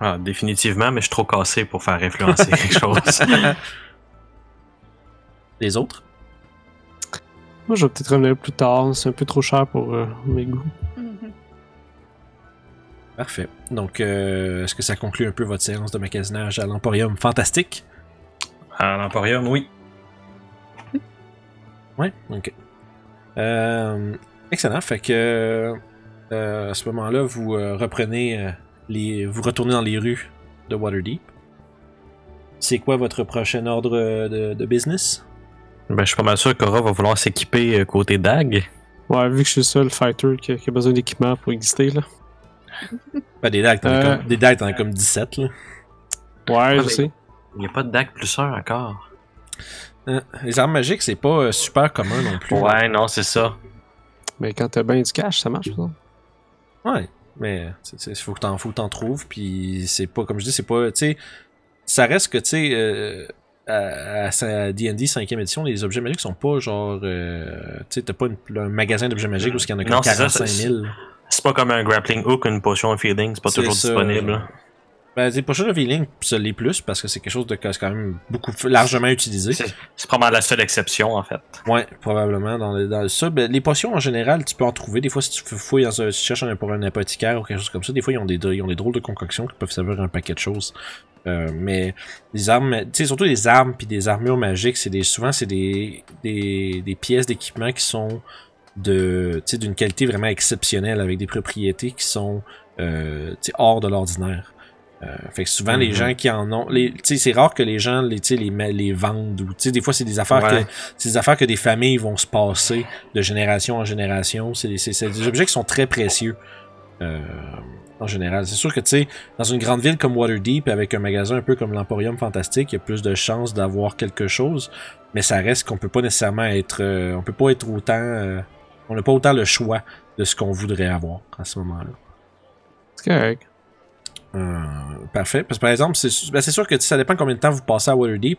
Ah, définitivement, mais je suis trop cassé pour faire influencer *laughs* quelque chose. Les autres? Moi, je vais peut-être revenir plus tard. C'est un peu trop cher pour euh, mes goûts. Mhm. Parfait. Donc, euh, est-ce que ça conclut un peu votre séance de magasinage à l'Emporium Fantastique? À l'Emporium, oui. Ouais, ok. Euh, excellent. Fait que euh, à ce moment-là, vous euh, reprenez euh, les. Vous retournez dans les rues de Waterdeep. C'est quoi votre prochain ordre de, de business? Ben, je suis pas mal sûr qu'Aura va vouloir s'équiper euh, côté Dag. Ouais, vu que je suis le seul fighter qui a, qui a besoin d'équipement pour exister, là. Ben, des dagues, t'en as Euh. comme, des dagues, t'en as comme 17, là. Ouais, je mais- sais. Il n'y a pas de Dag plus un encore. Euh, les armes magiques, c'est pas euh, super commun non plus. Ouais, non, c'est ça. Mais quand t'as bien du cash, ça marche, ça. Ouais, mais il faut que t'en faut que t'en trouves, puis c'est pas, comme je dis, c'est pas, tu sais, ça reste que, tu sais, euh, à, à- à D&D 5e édition, les objets magiques sont pas genre, euh, tu sais, t'as pas une- un magasin d'objets magiques où il y en a comme Non, c'est ça, 45 c'est- 000. C'est pas comme un grappling hook une potion of healing, c'est pas toujours ça. disponible. Ben, c'est pas de feeling, ça l'est plus, parce que c'est quelque chose de quand même beaucoup, largement utilisé. C'est probablement la seule exception, en fait. Ouais, probablement. Dans, le- dans ça, ben, les potions en général, tu peux en trouver. Des fois, si tu fouilles dans un, si tu cherches un, pour un apothicaire ou quelque chose comme ça, des fois, ils ont des, ils ont des drôles de concoctions qui peuvent servir à un paquet de choses. Euh, mais les armes, tu sais, surtout les armes puis des armures magiques, c'est des, souvent, c'est des, des, des pièces d'équipement qui sont de, tu sais, d'une qualité vraiment exceptionnelle avec des propriétés qui sont, euh, tu sais, hors de l'ordinaire. Euh, fait que souvent, les Mhm. gens qui en ont, tu sais, c'est rare que les gens, les, tu sais, les, les vendent ou, tu sais, des fois, c'est des affaires Ouais. que, c'est des affaires que des familles vont se passer de génération en génération. C'est des objets qui sont très précieux. euh, en général. C'est sûr que, tu sais, dans une grande ville comme Waterdeep, avec un magasin un peu comme l'Emporium Fantastique, il y a plus de chances d'avoir quelque chose, mais ça reste qu'on peut pas nécessairement être... euh, on peut pas être autant... euh, on n'a pas autant le choix de ce qu'on voudrait avoir à ce moment-là. C'est correct. Euh, parfait. Parce que par exemple, c'est ben, sûr que ça dépend combien de temps vous passez à Waterdeep.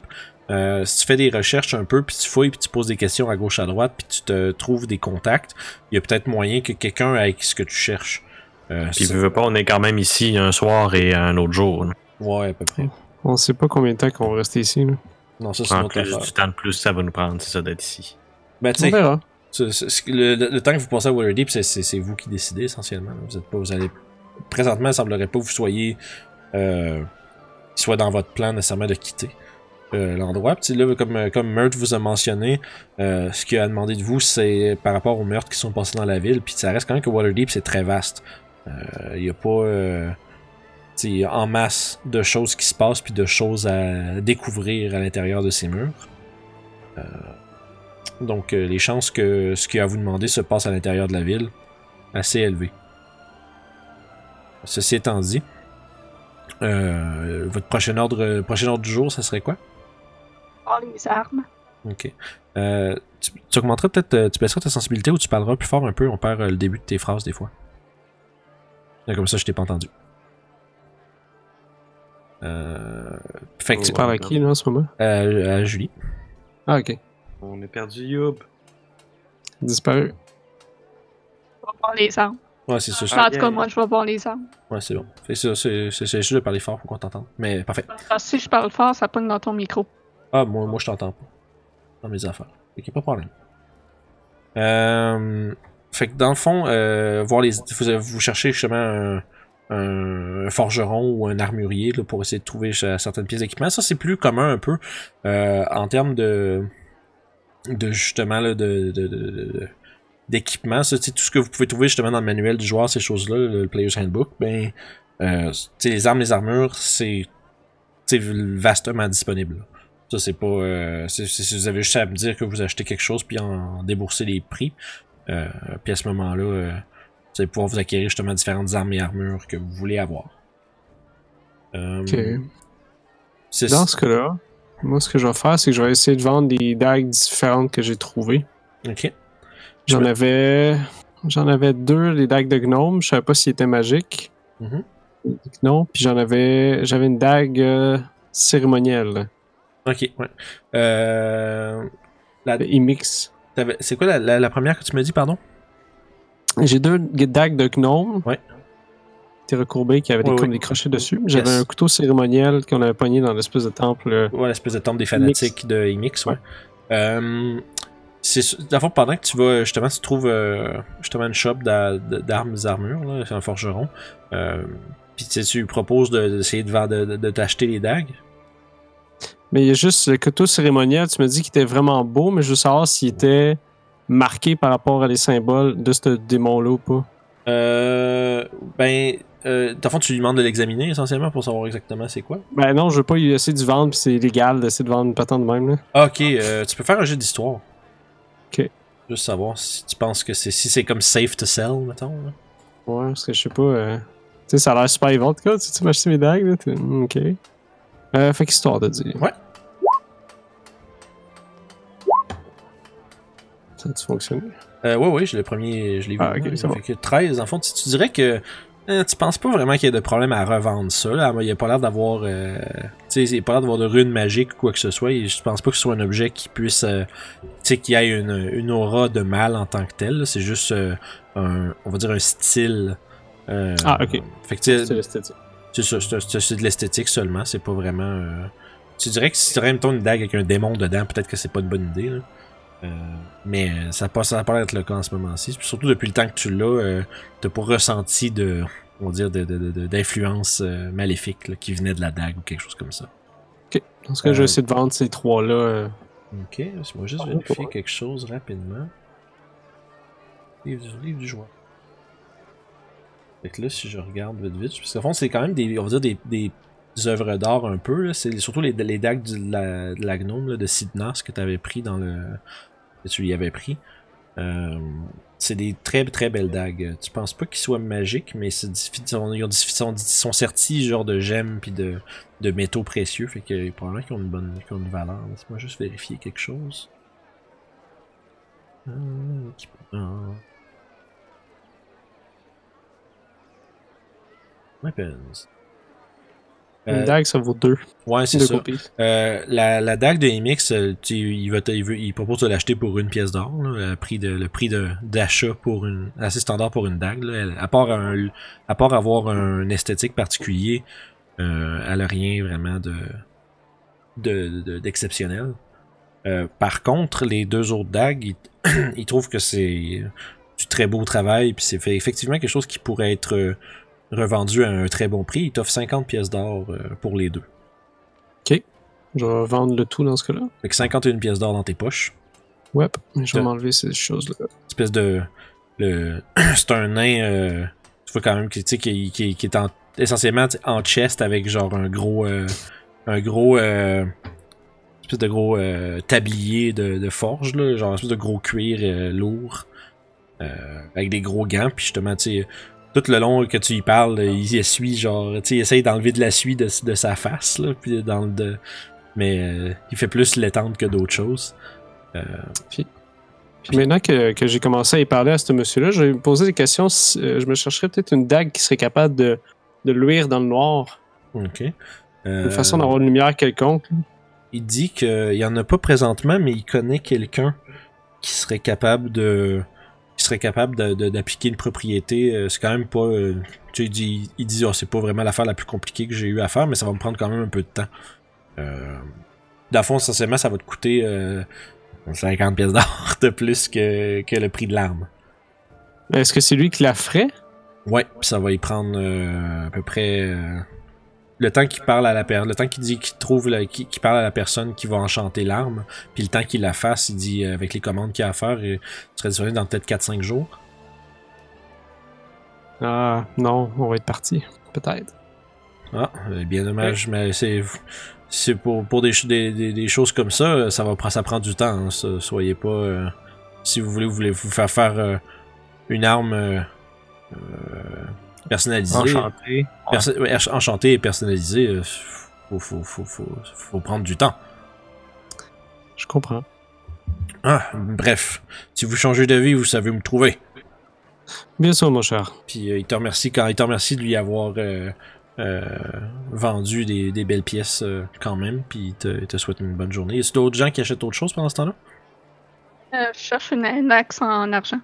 Euh, si tu fais des recherches un peu, puis tu fouilles, puis tu poses des questions à gauche à droite, puis tu te trouves des contacts, il y a peut-être moyen que quelqu'un ait ce que tu cherches. Euh, Puis, veux, pas, on est quand même ici un soir et un autre jour. là. Ouais, à peu près. On sait pas combien de temps qu'on va rester ici, là. Non, ça c'est autre plus affaire. du temps de plus, ça va nous prendre, c'est ça, d'être ici. Ben, tu On verra. le, le- temps que vous passez à Waterdeep, c'est vous qui décidez essentiellement. Vous êtes pas, vous allez, présentement, il semblerait pas que vous soyez, euh, soit dans votre plan nécessairement de quitter euh, l'endroit. Puis là, comme, comme vous a mentionné, euh, ce qu'il a demandé de vous, c'est par rapport aux meurtres qui sont passés dans la ville. Puis ça reste quand même que Waterdeep, c'est très vaste. Il y a pas en masse de choses qui se passent puis de choses à découvrir à l'intérieur de ces murs. Donc les chances que ce qu'il a vous demander se passe à l'intérieur de la ville, assez élevées. Ceci étant dit, euh, votre prochain ordre, prochain ordre du jour, ça serait quoi? Oh, les armes. Ok. Euh, tu, tu augmenteras peut-être, euh, tu baisseras ta sensibilité ou tu parleras plus fort un peu, on perd le début de tes phrases des fois. Comme ça, je t'ai pas entendu. Euh, fait que, Tu parles à qui, là, en ce moment? euh, à Julie. Ah, ok. On est perdu, Youb. Disparu. Je vais voir les armes. Ouais, c'est ça. en tout cas, moi, je vais voir les armes. Ouais, c'est bon. C'est, c'est, c'est, juste de parler fort pour qu'on t'entende. Mais parfait. Que si je parle fort, ça pogne dans ton micro. Ah, moi, moi je t'entends pas. Dans mes affaires. Fait qu'il y a pas de problème. Euh, fait que dans le fond, euh, voir les, vous, vous cherchez justement un, un forgeron ou un armurier là, pour essayer de trouver certaines pièces d'équipement. Ça, c'est plus commun un peu euh, en termes de, de justement là, de, de, de- de- d'équipement. Ça, tout ce que vous pouvez trouver justement dans le manuel du joueur, ces choses-là, le Player's Handbook, ben, euh, les armes, les armures, c'est vastement disponible. Ça, c'est pas. euh, vous avez juste à me dire que vous achetez quelque chose puis en, débourser les prix. Euh, puis à ce moment-là, euh, vous allez pouvoir vous acquérir justement différentes armes et armures que vous voulez avoir. Euh, Ok. Dans ce cas-là, moi, ce que je vais faire, c'est que je vais essayer de vendre des dagues différentes que j'ai trouvées. Ok. J'en Je- avais. J'en avais deux, des dagues de gnome. Je savais pas s'ils étaient magiques. Mhm. Non. Puis j'en avais. J'avais une dague euh, cérémonielle. Ok, ouais. Euh, la- c'est quoi la, la- la première que tu me dis, pardon? J'ai deux dagues de gnome. Ouais. Qui étaient recourbées, qui avaient des, Ouais, comme ouais. des crochets dessus. J'avais Yes. un couteau cérémoniel qu'on avait pogné dans l'espèce de temple. euh, Ouais, l'espèce de temple des fanatiques de Imix, ouais. Euh, c'est d'abord pendant que tu vas justement tu trouves euh, justement une shop d'armes et armures là, c'est un forgeron euh, puis tu lui proposes de- d'essayer de, de, de t'acheter les dagues Mais il y a juste le couteau cérémoniel, tu me dis qu'il était vraiment beau, mais je veux savoir s'il était marqué par rapport à les symboles de ce démon-là ou pas. Euh, ben, euh, dans le fond, tu lui demandes de l'examiner essentiellement pour savoir exactement c'est quoi. Ben non, je veux pas lui essayer de vendre, puis c'est illégal d'essayer de vendre une patente de même. Là. Ah, ok, euh, tu peux faire un jeu d'histoire. Ok. Juste savoir si tu penses que c'est si c'est comme safe to sell, mettons. là. Ouais, parce que je sais pas. euh, Tu sais, ça a l'air super quoi. Tu sais, tu acheté mes dagues, là. t'es- Ok. Euh, fait qu'histoire de dire. Ouais. Ça a-tu fonctionné? Euh, ouais, ouais, j'ai le premier, je l'ai vu. Ah, ouais. c'est fait que 13, en fond, tu, tu dirais que euh, tu penses pas vraiment qu'il y a de problème à revendre ça. Là. Il n'y a pas l'air d'avoir. euh, tu sais, il a pas l'air d'avoir de runes magiques ou quoi que ce soit. Et je pense pas que ce soit un objet qui puisse. euh, tu sais, qui ait une, une aura de mal en tant que tel. C'est juste euh, un. On va dire un style. euh, Ah, ok. C'est l'esthétique. c'est ça, de l'esthétique seulement, c'est pas vraiment. euh, Tu dirais que si tu aurais mettons, une dague avec un démon dedans, peut-être que c'est pas une bonne idée. Là. Euh, mais ça passe ça a pas l'air d'être le cas en ce moment-ci. Puis Surtout depuis le temps que tu l'as, euh, t'as pas ressenti de. On va dire de, de- de- d'influence euh, maléfique là, qui venait de la dague ou quelque chose comme ça. Ok. Dans ce cas, je vais essayer de vendre ces trois-là. Ok, laisse-moi juste vérifier quelque chose rapidement. Livre du, livre du joueur. Fait que là, si je regarde vite vite, parce qu'au fond, c'est quand même des, on va dire des, des œuvres d'art un peu. C'est surtout les, les dagues de la, de la gnome là, de Sidnas que tu avais pris dans le. que tu y avais pris. Euh, c'est des très très belles dagues. Tu penses pas qu'ils soient magiques, mais ils, sont, sont sertis genre de gemmes puis de, de métaux précieux. Fait que probablement qu'ils ont une bonne ont une valeur. Laisse-moi juste vérifier quelque chose. Euh, équipement. Weapons. Une Euh, dague, ça vaut deux. ouais, c'est ça. Euh, la, la dague de MX, euh, tu- il, va il, veut- il propose de l'acheter pour une pièce d'or. Le prix de le prix de d'achat pour une assez standard pour une dague. là. Elle- à part un, à part avoir un esthétique particulier, euh, elle a rien vraiment de de- de- d'exceptionnel. Euh, par contre, les deux autres dagues, ils, *clears throat* ils trouvent que c'est du très beau travail, puis c'est fait effectivement quelque chose qui pourrait être revendu à un très bon prix. Ils t'offrent 50 pièces d'or euh, pour les deux. Je vais vendre le tout dans ce cas-là. Fait que 51 pièces d'or dans tes poches. Ouais. Je vais m'enlever ces choses-là. Espèce de. Le, *clears throat* c'est un nain. euh, tu vois quand même qui, qui, qui, qui est en, essentiellement en chest avec genre un gros. euh, un gros. euh, espèce de gros tablier de, de forge, là, genre un espèce de gros cuir lourd. avec des gros gants, puis justement, tu sais. Tout le long que tu y parles, il essuie, genre, tu sais, il essaye d'enlever de la suie de, de sa face, là, puis dans le. de- mais euh, il fait plus l'étendre que d'autres choses. Euh, Puis maintenant que, que j'ai commencé à y parler à ce monsieur-là, je vais me poser des questions. si- euh, je me chercherais peut-être une dague qui serait capable de, de luire dans le noir. ok. Une Euh, façon d'avoir une lumière quelconque. il dit qu'il y en a pas présentement, mais il connaît quelqu'un qui serait capable de qui serait capable d'appliquer une propriété. Euh, C'est quand même pas. euh, tu sais, il dit, il dit oh, c'est pas vraiment l'affaire la plus compliquée que j'ai eu à faire, mais ça va me prendre quand même un peu de temps. Euh, dans fond, essentiellement, ça va te coûter euh, 50 pièces d'or *laughs* de plus que, que le prix de l'arme. Est-ce que c'est lui qui la ferait? Ouais, ça va y prendre euh, à peu près euh, le temps qu'il parle à la personne, le temps qu'il dit qu'il trouve, la- qu'il parle à la personne qui va enchanter l'arme, puis le temps qu'il la fasse, il dit euh, avec les commandes qu'il a à faire, il serait disponible dans peut-être 4-5 jours. Ah, non, on va être parti. Peut-être. Ah, euh, bien dommage, mais c'est c'est pour, pour des, ch- des, des, des choses comme ça, ça va ça prend du temps. hein, ça, soyez pas euh, si vous voulez vous voulez vous faire faire euh, une arme personnalisée. Enchanté. Perso- ouais, ach- enchanté et personnalisé, euh, faut, faut, faut, faut, faut prendre du temps. Je comprends. Ah, bref, si vous changez d'avis, vous savez où me trouver. Bien sûr, mon cher. Puis euh, il te remercie quand il te remercie de lui avoir euh, euh, vendu des, des belles pièces euh, quand même. Puis il te, il te souhaite une bonne journée. Est-ce d'autres gens qui achètent autre chose pendant ce temps-là? Euh, je cherche une, une axe en argent.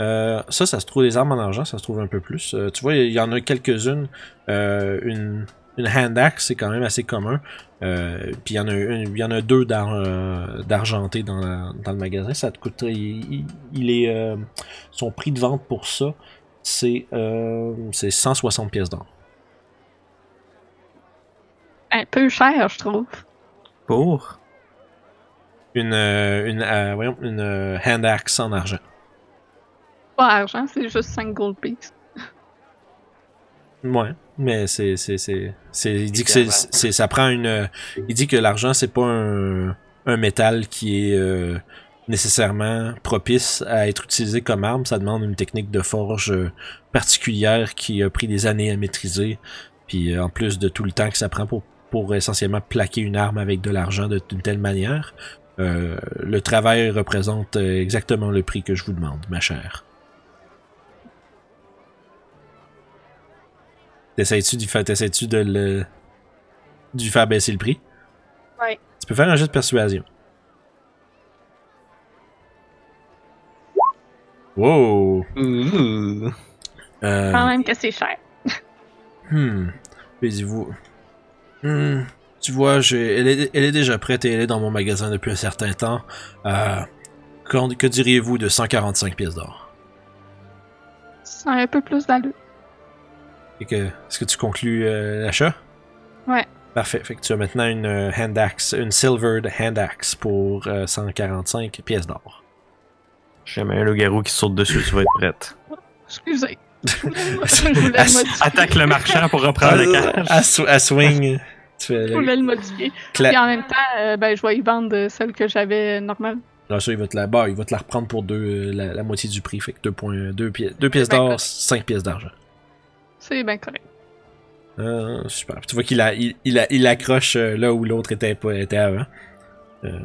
Euh, ça, ça se trouve, les armes en argent, ça se trouve un peu plus. Euh, tu vois, il y en a quelques-unes. Euh, une, une hand axe, c'est quand même assez commun. Euh, puis il y en a une, y en a deux d'ar- d'argenté dans, la- dans le magasin. Ça te coûterait. Il, est, euh, son prix de vente pour ça, c'est euh, c'est 160 pièces d'or. Un peu cher, je trouve. Pour? Une, une, euh, voyons, une hand axe en argent. Pas argent, c'est juste 5 gold pieces. Ouais, mais c'est c'est c'est c'est il dit que c'est c'est ça prend une il dit que l'argent c'est pas un un métal qui est euh, nécessairement propice à être utilisé comme arme, ça demande une technique de forge euh, particulière qui a pris des années à maîtriser, puis euh, en plus de tout le temps que ça prend pour pour essentiellement plaquer une arme avec de l'argent d'une telle manière, euh, le travail représente exactement le prix que je vous demande, ma chère. T'essayes-tu de le. de lui faire baisser le prix? Ouais. Tu peux faire un jeu de persuasion. Wow! Ouh. Euh, Quand même que c'est cher. hmm. Dis-vous. Hmm. Tu vois, elle, est, elle est déjà prête et elle est dans mon magasin depuis un certain temps. Euh, que diriez-vous de 145 pièces d'or? Ça a un peu plus d'allure. Et que, est-ce que tu conclus euh, l'achat? Ouais. Parfait. Fait que tu as maintenant une euh, hand axe, une silvered hand axe pour euh, 145 pièces d'or. Jamais un loup-garou qui saute dessus, tu vas être prête. Excusez. *laughs* Ah. Attaque le marchand pour reprendre le cash. À, sw- à swing. tu fais Je voulais le modifier. cla- Puis en même temps, euh, ben, je vais y vendre euh, celle que j'avais euh, normale. Là, ça, il va te la, bah, il va te la reprendre pour deux, euh, la, la moitié du prix. Fait que 2 points, deux, pièces, deux pièces Ben, d'or, correct. 5 pièces d'argent. C'est bien correct. Euh, super. Puis tu vois qu'il a, il, il, a- il accroche euh, là où l'autre était, pas- était avant. Euh,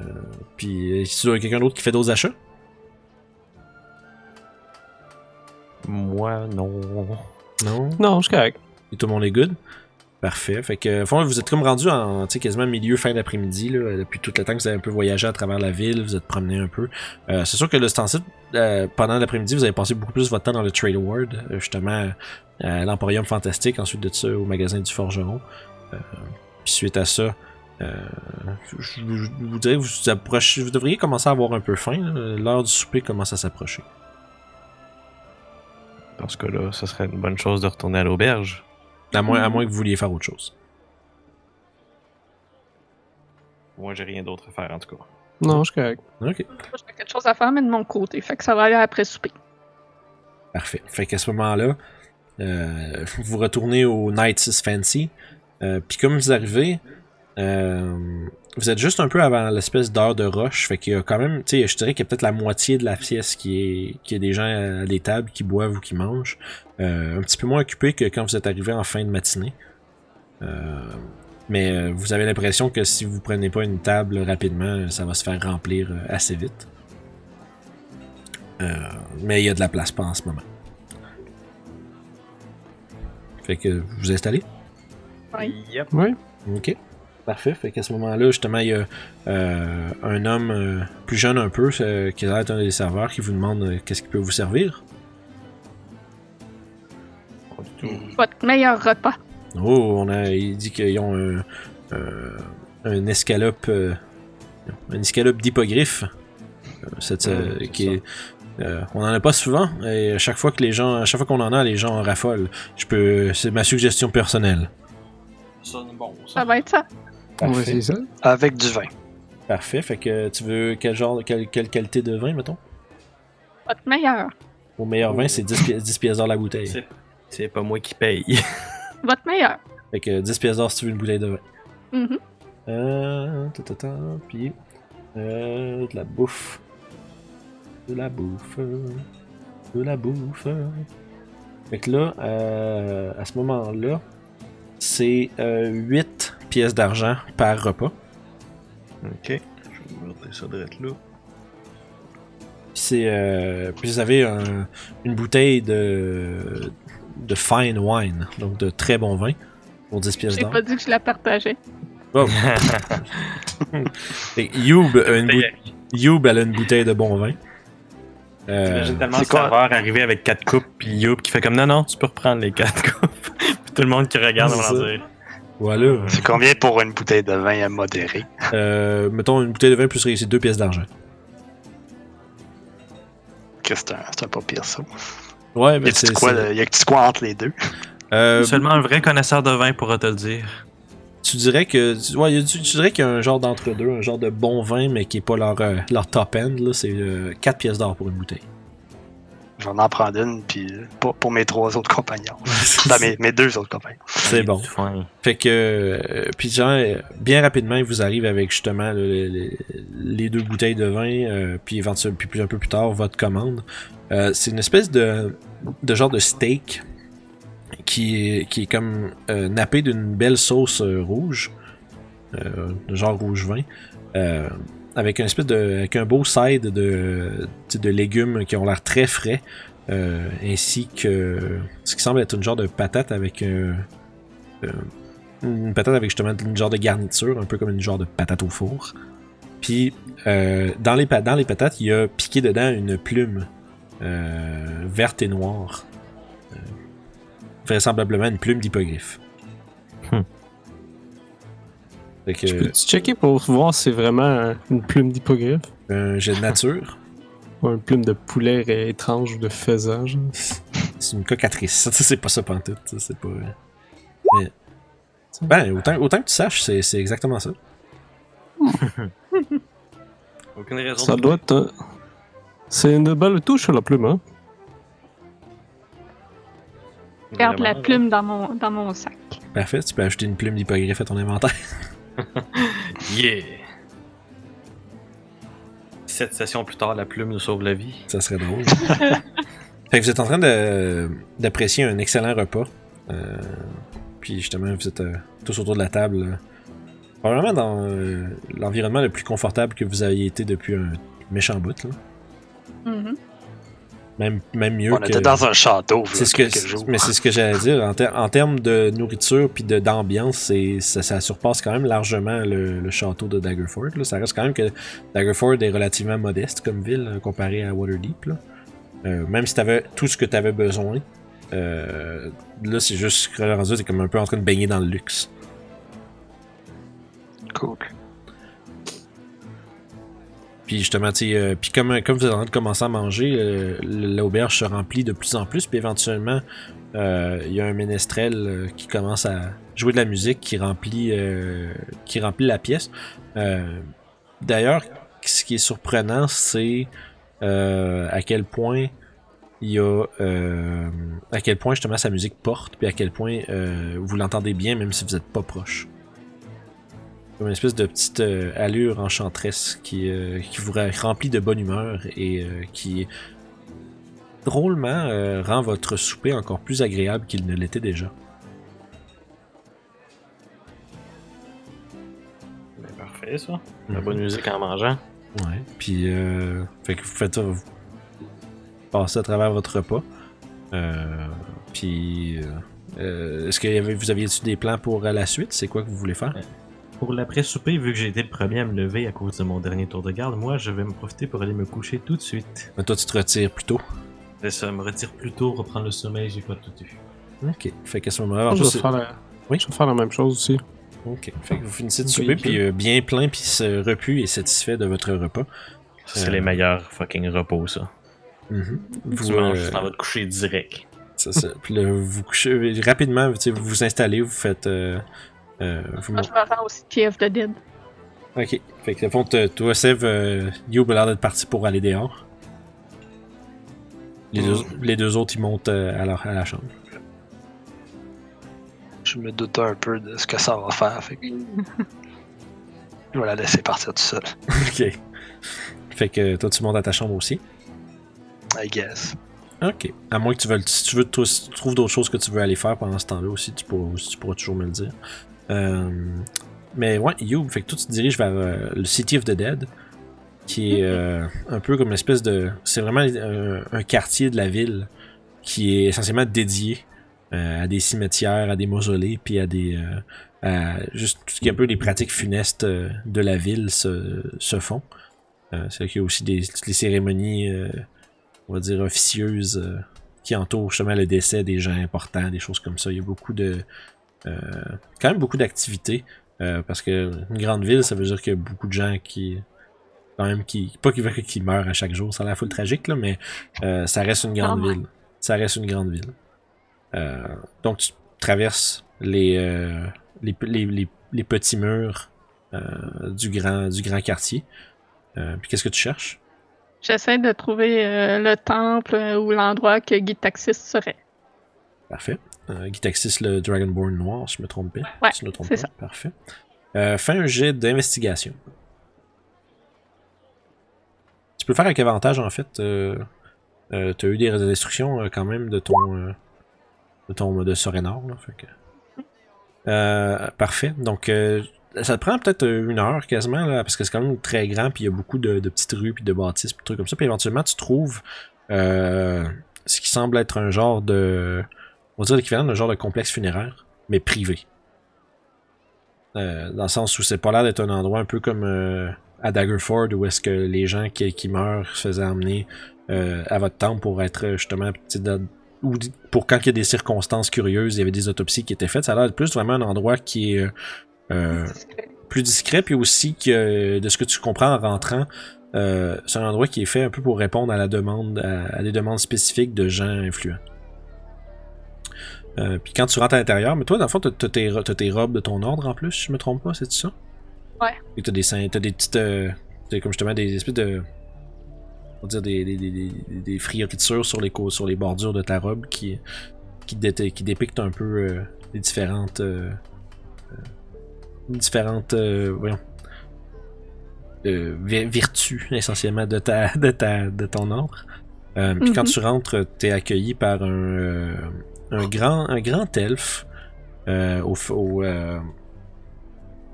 puis, euh, si tu as quelqu'un d'autre qui fait d'autres achats? Moi, non. Non? Non, je suis correct. Et tout le monde est good? Parfait. Fait que, au fond, vous êtes comme rendu en, tu sais, quasiment milieu, fin d'après-midi, là, depuis tout le temps que vous avez un peu voyagé à travers la ville, vous êtes promené un peu. Euh, c'est sûr que le stand euh, pendant l'après-midi, vous avez passé beaucoup plus votre temps dans le Trade Award, euh, justement, à l'Emporium Fantastique, ensuite de ça, au magasin du Forgeron. Euh, puis suite à ça, je vous, dirais que vous, vous approchez, vous devriez commencer à avoir un peu faim. L'heure du souper commence à s'approcher. Dans ce cas-là, ce serait une bonne chose de retourner à l'auberge. À moins, à moins que vous vouliez faire autre chose. Moi, j'ai rien d'autre à faire en tout cas. Non, je suis correct. Ok. Moi, J'ai quelque chose à faire, mais de mon côté. Fait que ça va aller après souper. Parfait. Fait qu'à ce moment-là, euh, vous retournez au Knights is Fancy. Euh, Puis comme vous arrivez, euh, vous êtes juste un peu avant l'espèce d'heure de rush. Fait qu'il y a quand même, tu sais, je dirais qu'il y a peut-être la moitié de la pièce qui est, qui est des gens à des tables qui boivent ou qui mangent. Euh, un petit peu moins occupé que quand vous êtes arrivé en fin de matinée. Mais euh, vous avez l'impression que si vous prenez pas une table rapidement, ça va se faire remplir euh, assez vite. Euh, mais il y a de la place pas en ce moment. Fait que vous vous installez? Yep. Oui. Ok. Parfait. Fait qu'à ce moment-là, justement, il y a euh, un homme euh, plus jeune un peu, euh, qui a l'air d'être un des serveurs, qui vous demande euh, qu'est-ce qui peut vous servir. Pas du tout. Votre meilleur repas. Oh, on a, il dit qu'ils ont un, un escalope, euh, un escalope d'hippogriffe. Euh, cette, euh, Ouais, c'est qui est, euh, on en a pas souvent et à chaque fois que les gens, à chaque fois qu'on en a, les gens en raffolent. Je peux, c'est ma suggestion personnelle. Ça bon, Ça va être ça. On va Parfait. essayer ça. Avec du vin. Parfait. Fait que tu veux quel genre, quelle, quelle qualité de vin, mettons? Votre meilleur. Au meilleur vin, c'est 10, pi- 10 pièces d'or la bouteille. C'est pas moi qui paye. *laughs* Votre meilleur. Fait que 10 pièces d'or si tu veux une bouteille de vin. Euh, ta, ta, ta, puis euh, de la bouffe. De la bouffe. De la bouffe. Fait que là, euh, à ce moment-là, c'est euh, 8 pièces d'argent par repas. ok. Je vais noter ça de là. C'est, euh, puis vous avez un- une bouteille de, de fine wine, donc de très bon vin, pour 10 pièces J'ai d'or. pas dit que je la partageais. Oh. *laughs* Youb a une, Youb, elle a une bouteille de bon vin. Euh, J'imagine tellement c'est le quoi? serveur arriver avec 4 coupes, puis Youp qui fait comme non, non, tu peux reprendre les 4 coupes. *laughs* puis tout le monde qui regarde C'est va ça. leur dire. voilà. C'est combien pour une bouteille de vin à modérer? Euh, mettons une bouteille de vin plus c'est deux pièces d'argent. Que c'est un, c'est un pas pire ça. Ouais, mais c'est. quoi, c'est- de- y quoi entre les deux? Euh, Seulement un vrai connaisseur de vin pourra te le dire. tu dirais que. Ouais, y a du- tu dirais qu'il y a un genre d'entre-deux, un genre de bon vin, mais qui est pas leur, euh, leur top end. là. C'est 4 pièces d'or pour une bouteille. Je vais en prendre une, puis euh, pour, pour mes trois autres compagnons. ben, mes, mes deux autres compagnons. C'est bon. Fait que. euh, puis genre, euh, bien rapidement, il vous arrive avec justement le- le- le- les deux bouteilles de vin, euh, puis éventuellement, puis plus- un peu plus tard, votre commande. Euh, c'est une espèce de, de genre de steak qui est, qui est comme euh, nappé d'une belle sauce euh, rouge, euh, de genre rouge vin, euh, avec une espèce de, avec un beau side de, légumes qui ont l'air très frais, euh, ainsi que ce qui semble être une genre de patate avec euh, euh, une patate avec justement une genre de garniture, un peu comme une genre de patate au four. Puis dans, les, dans les patates, il y a piqué dedans une plume verte et noire. Vraisemblablement une plume d'hippogriffe. Que, Je peux-tu checker pour voir si c'est vraiment un- une plume d'hippogriffe? Un jet de nature, *laughs* ou une plume de poulet étrange ou de faisan, genre? c'est une cocatrice. Ça, c'est pas ça pantoute. C'est pas. Mais... Ben, autant, autant que tu saches, c'est c'est exactement ça. *laughs* Aucune raison. Ça de- doit être. euh, C'est une belle touche, la plume, hein? Garde la plume dans mon, dans mon sac. Parfait, tu peux ajouter une plume d'hippogriffe à ton inventaire. *laughs* *laughs* Yeah! Sept sessions plus tard, la plume nous sauve la vie. Ça serait drôle. *laughs* fait que vous êtes en train de- d'apprécier un excellent repas. Euh, puis justement, vous êtes euh, tous autour de la table. euh, probablement dans euh, l'environnement le plus confortable que vous ayez été depuis un méchant bout. Là. Mhm. Même, même mieux On que... était dans un château. C'est ce que, mais c'est ce que j'allais dire. En, ter- en termes de nourriture puis d'ambiance, ça, ça surpasse quand même largement le, le château de Daggerford. Là. Ça reste quand même que Daggerford est relativement modeste comme ville euh, comparé à Waterdeep. Là. Euh, même si t'avais tout ce que t'avais besoin, euh, là c'est juste rendu t'es comme un peu en train de baigner dans le luxe. Cool. Puis justement, tu euh, puis comme, comme vous êtes en train de commencer à manger, euh, l'auberge se remplit de plus en plus, puis éventuellement, euh, il y a un ménestrel euh, qui commence à jouer de la musique qui remplit, euh, qui remplit la pièce. D'ailleurs, ce qui est surprenant, c'est à quel point il y a à quel point justement sa musique porte, puis à quel point vous l'entendez bien même si vous n'êtes pas proche comme une espèce de petite euh, allure enchanteresse qui, euh, qui vous remplit de bonne humeur et euh, qui drôlement rend votre souper encore plus agréable qu'il ne l'était déjà. Ben, parfait, ça. La Mhm. bonne musique en mangeant. Ouais. Puis, fait que vous faites ça, vous passez à travers votre repas. Puis, est-ce que vous aviez-tu des plans pour la suite? C'est quoi que vous voulez faire? Pour l'après-souper, vu que j'ai été le premier à me lever à cause de mon dernier tour de garde, moi, je vais me profiter pour aller me coucher tout de suite. Mais Toi, tu te retires plus tôt. Ça me retire plus tôt, reprendre le sommeil, j'ai pas tout eu. Ok. Fait qu'à ce moment-là, en je, vais faire la... Oui? je vais faire la même chose aussi. ok. Fait que vous finissez de souper puis euh, bien plein puis se repu et satisfait de votre repas. Ça, C'est Euh. les meilleurs fucking repos, ça. Mhm. Vous, euh, tu t'en vas te coucher direct. C'est ça. Puis là, vous couchez rapidement, vous vous installez, vous faites. Euh, euh, vous Moi, je me rends au City of the Dead. Ok. Fait que, au fond, toi, Sev, euh, Youb a l'air d'être parti pour aller dehors. Les, deux, les deux autres, ils montent euh, à, leur- à la chambre. Je me doute un peu de ce que ça va faire. Fait que *laughs* je vais la laisser partir tout seul. ok. Fait que toi, tu montes à ta chambre aussi. I guess. Ok. À moins que tu veuilles. Si tu veux, tu trouves d'autres choses que tu veux aller faire pendant ce temps-là aussi, tu pourras, aussi, tu pourras toujours me le dire. Euh, mais ouais, Youb, fait que toi, tu te diriges vers euh, le City of the Dead, qui est euh, un peu comme une espèce de. C'est vraiment un, quartier de la ville qui est essentiellement dédié euh, à des cimetières, à des mausolées, puis à des. euh, à juste tout ce qui est un peu les pratiques funestes euh, de la ville se, se font. C'est qu'il y a aussi des, toutes les cérémonies, on va dire, officieuses qui entourent justement le décès des gens importants, des choses comme ça. Il y a beaucoup de. Euh, quand même beaucoup d'activités. euh, parce que une grande ville, ça veut dire qu'il y a beaucoup de gens qui. Quand même, qui. Pas qui *laughs* veulent qu'ils meurent à chaque jour, ça a l'air full tragique, là, mais euh, ça reste une grande ville. Ça reste une grande ville. Donc, tu traverses les, les, les, les, les petits murs du, grand, du grand quartier. Puis qu'est-ce que tu cherches? J'essaie de trouver euh, le temple euh, ou l'endroit que Gitaxis serait. Parfait. Euh, Gitaxis, le Dragonborn noir, si je me trompe pas. Ouais, Si je me trompe c'est pas. ça. Parfait. Euh, fais un jet d'investigation. Tu peux le faire avec avantage, en fait. Euh, euh, T'as eu des instructions euh, quand même de ton. de ton. de Sorénor, là. Fait que... Parfait. Donc, euh, ça te prend peut-être une heure quasiment, là, parce que c'est quand même très grand, puis il y a beaucoup de, de petites rues, puis de bâtisses, puis de trucs comme ça. Puis éventuellement, tu trouves ce qui semble être un genre de. On va dire l'équivalent d'un genre de complexe funéraire, mais privé. Euh, dans le sens où c'est pas l'air d'être un endroit un peu comme euh, à Daggerford, où est-ce que les gens qui, qui meurent se faisaient emmener euh, à votre temple pour être justement ou pour quand il y a des circonstances curieuses, il y avait des autopsies qui étaient faites. Ça a l'air plus vraiment un endroit qui est euh, euh, plus discret, puis aussi que de ce que tu comprends en rentrant, euh, c'est un endroit qui est fait un peu pour répondre à la demande, à, à des demandes spécifiques de gens influents. Euh, puis quand tu rentres à l'intérieur, mais toi, dans le fond, t'as t'as tes, ro- t'as tes robes de ton ordre en plus, si je me trompe pas, c'est ça? Ouais. Et t'as des, t'as des petites. euh, t'as comme justement des espèces de. On va dire des, des, des, des, sur les, sur les bordures de ta robe qui, qui, dé- qui dépictent un peu euh, les différentes. euh, différentes. voyons. euh, vertus essentiellement de, ta, de, ta, de ton ordre. Puis quand Mhm. tu rentres, t'es accueilli par un, un grand un grand elfe euh, au, euh,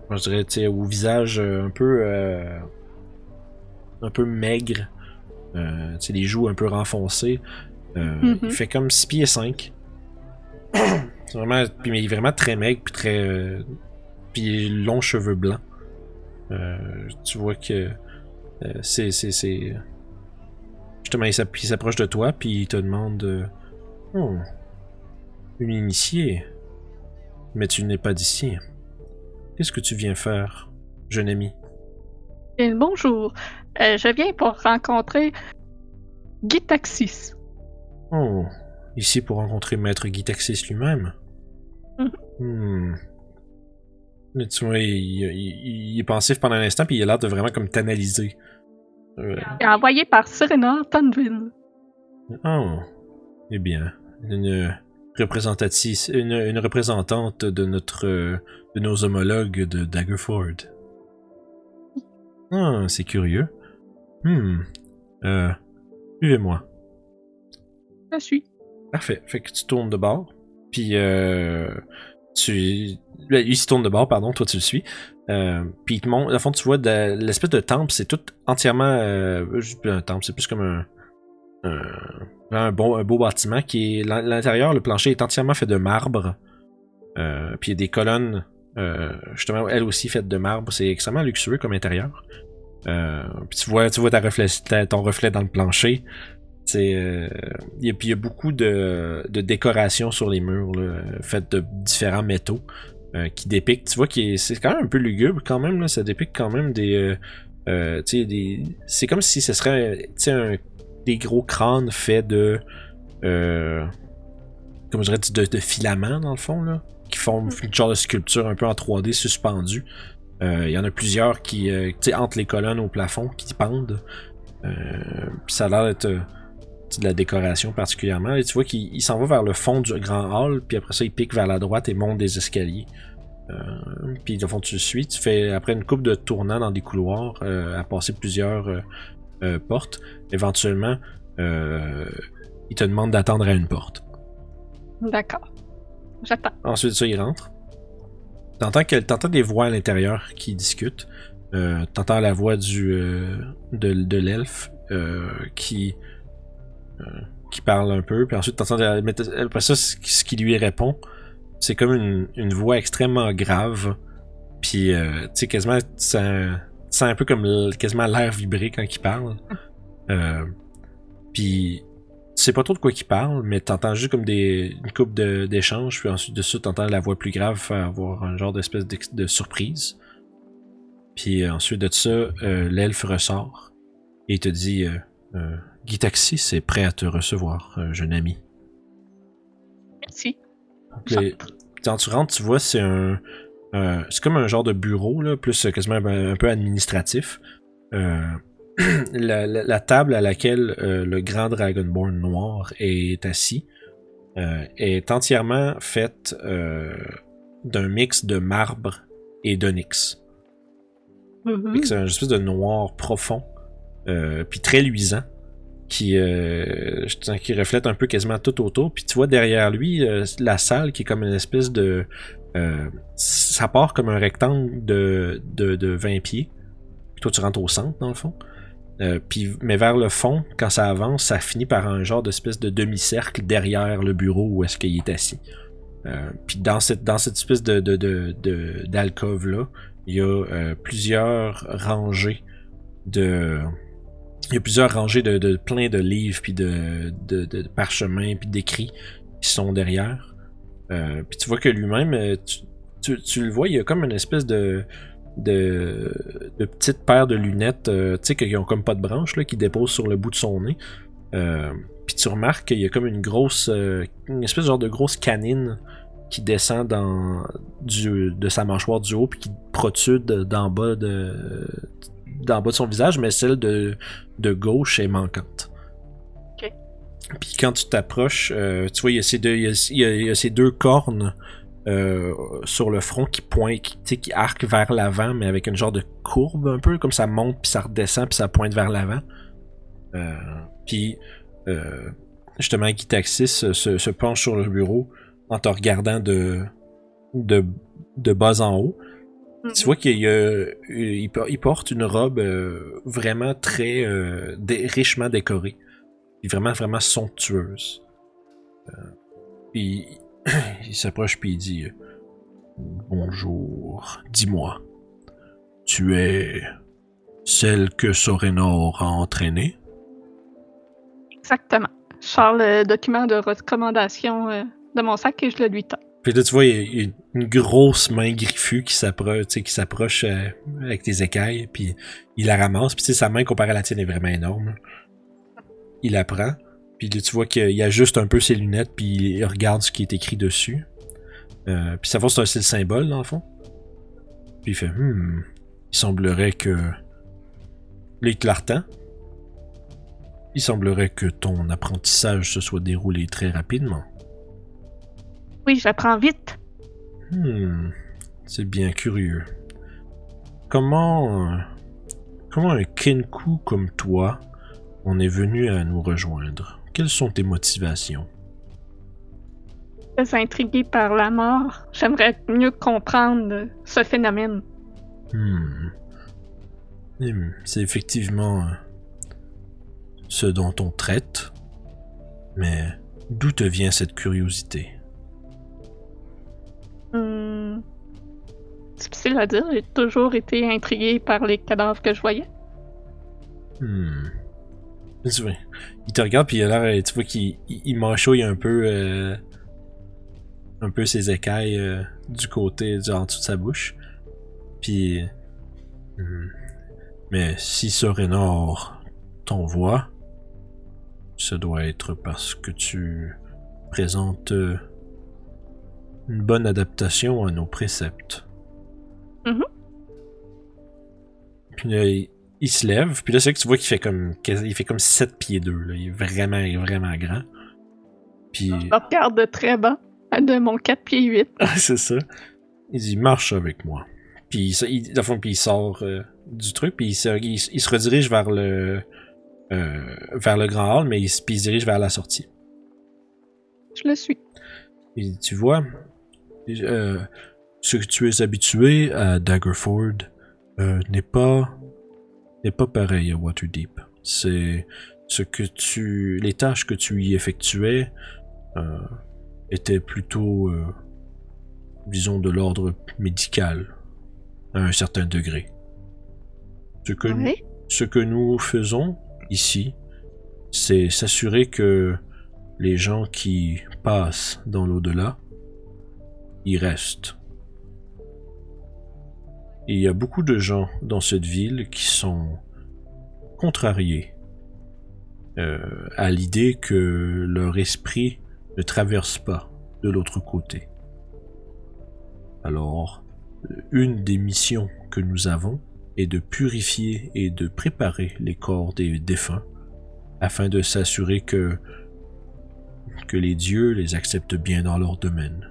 je dirais au visage euh, un peu euh, un peu maigre les joues un peu renfoncées Mhm. il fait comme 6 pieds 5 *clears throat* c'est vraiment puis mais il est vraiment très maigre puis très puis longs cheveux blancs tu vois que c'est c'est c'est justement il s'app- il s'approche de toi puis il te demande Oh, une initiée. Mais tu n'es pas d'ici. Qu'est-ce que tu viens faire, jeune ami? Bien, bonjour. Euh, je viens pour rencontrer Gitaxis. Oh, ici pour rencontrer Maître Gitaxis lui-même? Hmm. Mais tu vois, il, il- il est pensif pendant un instant, puis il a l'air de vraiment comme t'analyser. Euh, envoyé par Serena Tonville. oh, eh bien, une une, une représentante de notre, de nos homologues de Daggerford. Ah, c'est curieux. Hmm. Euh, suivez-moi. Je suis. Parfait. Fait que tu tournes de bord. Puis euh, tu. Il se tourne de bord, pardon, toi tu le suis. Euh, puis il te montre. Le fond, tu vois de- l'espèce de temple, c'est tout entièrement. Euh, juste un temple, c'est plus comme un. Un, beau bâtiment qui est. l'in- L'intérieur, le plancher est entièrement fait de marbre. Euh, puis il y a des colonnes, euh, justement, elles aussi faites de marbre. C'est extrêmement luxueux comme intérieur. Euh, puis tu vois, tu vois ton reflet dans le plancher. Puis il y a beaucoup de, décorations sur les murs, faites de différents métaux, qui dépiquent. Tu vois que c'est quand même un peu lugubre quand même, ça dépique quand même des, des, c'est comme si ce serait, un- des gros crânes faits de, euh, comment je dirais, de, de filaments dans le fond là, qui forment une genre de sculpture un peu en 3D suspendue. Euh, Il y en a plusieurs qui, euh, tu sais, entre les colonnes au plafond, qui pendent. Euh, ça a l'air d'être de la décoration particulièrement. Et tu vois qu'il il s'en va vers le fond du grand hall, puis après ça, il pique vers la droite et monte des escaliers. Puis au fond, tu le suis. Tu fais, après une coupe de tournants dans des couloirs, à passer plusieurs euh, portes, éventuellement, euh, il te demande d'attendre à une porte. D'accord. J'attends. Ensuite, ça, il rentre. T'entends, que, t'entends des voix à l'intérieur qui discutent. Euh, t'entends la voix du, euh, de, de l'elfe qui, qui parle un peu. Puis ensuite, t'entends la- après ça, ce qui lui répond, c'est comme une, une voix extrêmement grave. Puis, tu sais, quasiment, sens, tu sens un peu comme quasiment l'air vibrer quand il parle. Euh, puis, tu sais pas trop de quoi qu'il parle, mais t'entends juste comme des, une coupe d'échanges, puis ensuite de ça, t'entends la voix plus grave faire avoir un genre d'espèce de surprise. Puis euh, ensuite de ça, euh, l'elfe ressort et te dit euh, euh, Gitaxis est prêt à te recevoir, euh, jeune ami. Merci. Les- quand tu rentres, tu vois, c'est un. Euh, c'est comme un genre de bureau, là, plus euh, quasiment un, un peu administratif. Euh, *clears throat* la, la- la table à laquelle euh, le grand Dragonborn noir est assis est entièrement faite d'un mix de marbre et d'onyx. Que C'est un espèce de noir profond, puis très luisant, qui, qui reflète un peu quasiment tout autour. Puis tu vois derrière lui la salle qui est comme une espèce de... euh, ça part comme un rectangle de, de, de 20 pieds. Puis toi tu rentres au centre dans le fond. Euh, puis, mais vers le fond, quand ça avance, ça finit par un genre d'espèce de demi-cercle derrière le bureau où est-ce qu'il est assis. Euh, puis dans cette, dans cette espèce de, de, d'alcôve-là, il y a euh, plusieurs rangées de. Il y a plusieurs rangées de plein de livres puis de, de, de parchemins puis d'écrits qui sont derrière. Euh, puis tu vois que lui-même, euh, tu, tu, le vois, il y a comme une espèce de petite paire de lunettes, euh, tu sais, qui ont comme pas de branches, là, qui déposent sur le bout de son nez. Euh, puis tu remarques qu'il y a comme une grosse, une espèce de genre de grosse canine qui descend de sa mâchoire du haut puis qui protrude d'en bas de d'en bas de son visage, mais celle de gauche est manquante. Puis quand tu t'approches, euh, tu vois, il y a ces deux, il y a, il y a- il y a ces deux cornes euh, sur le front qui pointent, qui, qui arquent vers l'avant, mais avec une genre de courbe un peu, comme ça monte puis ça redescend puis ça pointe vers l'avant. Euh, puis justement, Guy Taxis se, se- penche sur le bureau en te regardant de, de, de bas en haut. Tu vois qu'il il, por- il porte une robe euh, vraiment très euh, dé- richement décorée. Puis vraiment, vraiment somptueuse. Euh, puis *clears throat* il s'approche puis il dit euh, Bonjour, dis-moi. Tu es celle que Sorenor a entraînée? Exactement. Je sors le document de recommandation euh, de mon sac et je le lui tends. Puis là, tu vois, il y a- une grosse main griffue qui s'approche, qui s'approche avec tes écailles, puis il la ramasse. Puis sa main comparée à la tienne est vraiment énorme. Il la prend, puis là, tu vois qu'il ajuste un peu ses lunettes, puis il regarde ce qui est écrit dessus. Euh, puis ça va, c'est le symbole, dans le fond. Puis il fait, hmm, il semblerait que... Il retend. Il semblerait que ton apprentissage se soit déroulé très rapidement. Oui, j'apprends vite. Hmm, c'est bien curieux. Comment, euh, comment un Kenku comme toi en est venu à nous rejoindre Quelles sont tes motivations? Très intrigué par la mort. J'aimerais mieux comprendre ce phénomène. Hmm. Hmm, C'est effectivement euh, ce dont on traite, mais d'où te vient cette curiosité? Hmm. Difficile à dire. J'ai toujours été intrigué par les cadavres que je voyais. Hmm. Il te regarde puis il a l'air, tu vois qu'il il, il mâchouille un peu, euh, un peu ses écailles euh, du côté, du, en dessous de sa bouche. Puis, hmm. mais si Sorenor t'envoie, ce doit être parce que tu présentes euh, une bonne adaptation à nos préceptes. Mhm. Puis là, il, se lève, puis là, c'est que tu vois qu'il fait comme il fait comme 7 pieds 2, là. Il est vraiment, il est vraiment grand. Puis, Je regarde de très bas, de mon 4 pieds 8. *laughs* Ah, c'est ça. Il dit marche avec moi. Puis il, dans le fond, puis il sort euh, du truc, puis il se, il, se redirige vers le euh, vers le grand hall, mais il, puis il se dirige vers la sortie. Je le suis. Tu vois, euh, ce que tu es habitué à Daggerford euh, n'est pas n'est pas pareil à Waterdeep. C'est ce que tu les tâches que tu y effectuais euh, étaient plutôt euh, disons de l'ordre médical à un certain degré. Ce que nous- ce que nous faisons ici, c'est s'assurer que les gens qui passent dans l'au-delà y restent. Il y a beaucoup de gens dans cette ville qui sont contrariés euh, à l'idée que leur esprit ne traverse pas de l'autre côté. Alors, une des missions que nous avons est de purifier et de préparer les corps des défunts afin de s'assurer que que les dieux les acceptent bien dans leur domaine.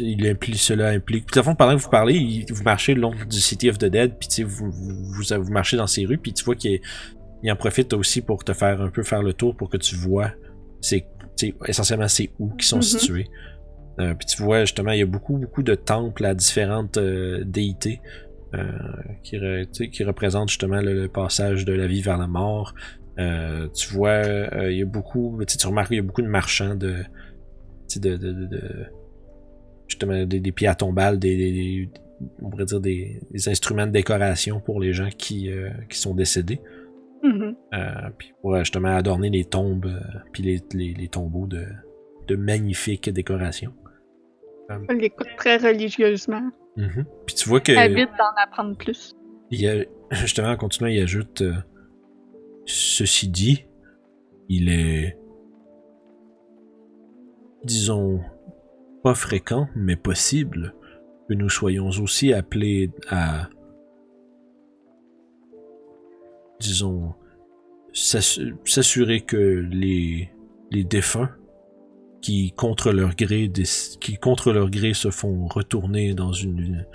Il implique, cela implique. Tout à fond, pendant que vous parlez, vous marchez le long du City of the Dead, puis vous, vous, vous, marchez dans ces rues, puis tu vois qu'il en profite aussi pour te faire un peu faire le tour pour que tu vois c'est essentiellement c'est où qui sont Mhm. situés. Euh, puis tu vois justement il y a beaucoup beaucoup de temples à différentes euh, déités euh, qui, re- représentent justement le, le passage de la vie vers la mort. Tu vois il y a beaucoup tu remarques il y a beaucoup de marchands de- justement des, des pieds à tombales des, des- des- on pourrait dire des, des instruments de décoration pour les gens qui, euh, qui sont décédés Mhm. euh, puis pour euh, justement adorner les tombes euh, puis les, les, les tombeaux de, de magnifiques décorations. Je l'écoute très religieusement. Mhm. Puis tu vois que Habite d'en apprendre plus. il y a, *laughs* justement en continuant, il ajoute euh, ceci dit, il est disons pas fréquent mais possible que nous soyons aussi appelés à disons s'assu- s'assurer que les les défunts qui contre leur gré qui contre leur gré se font retourner dans une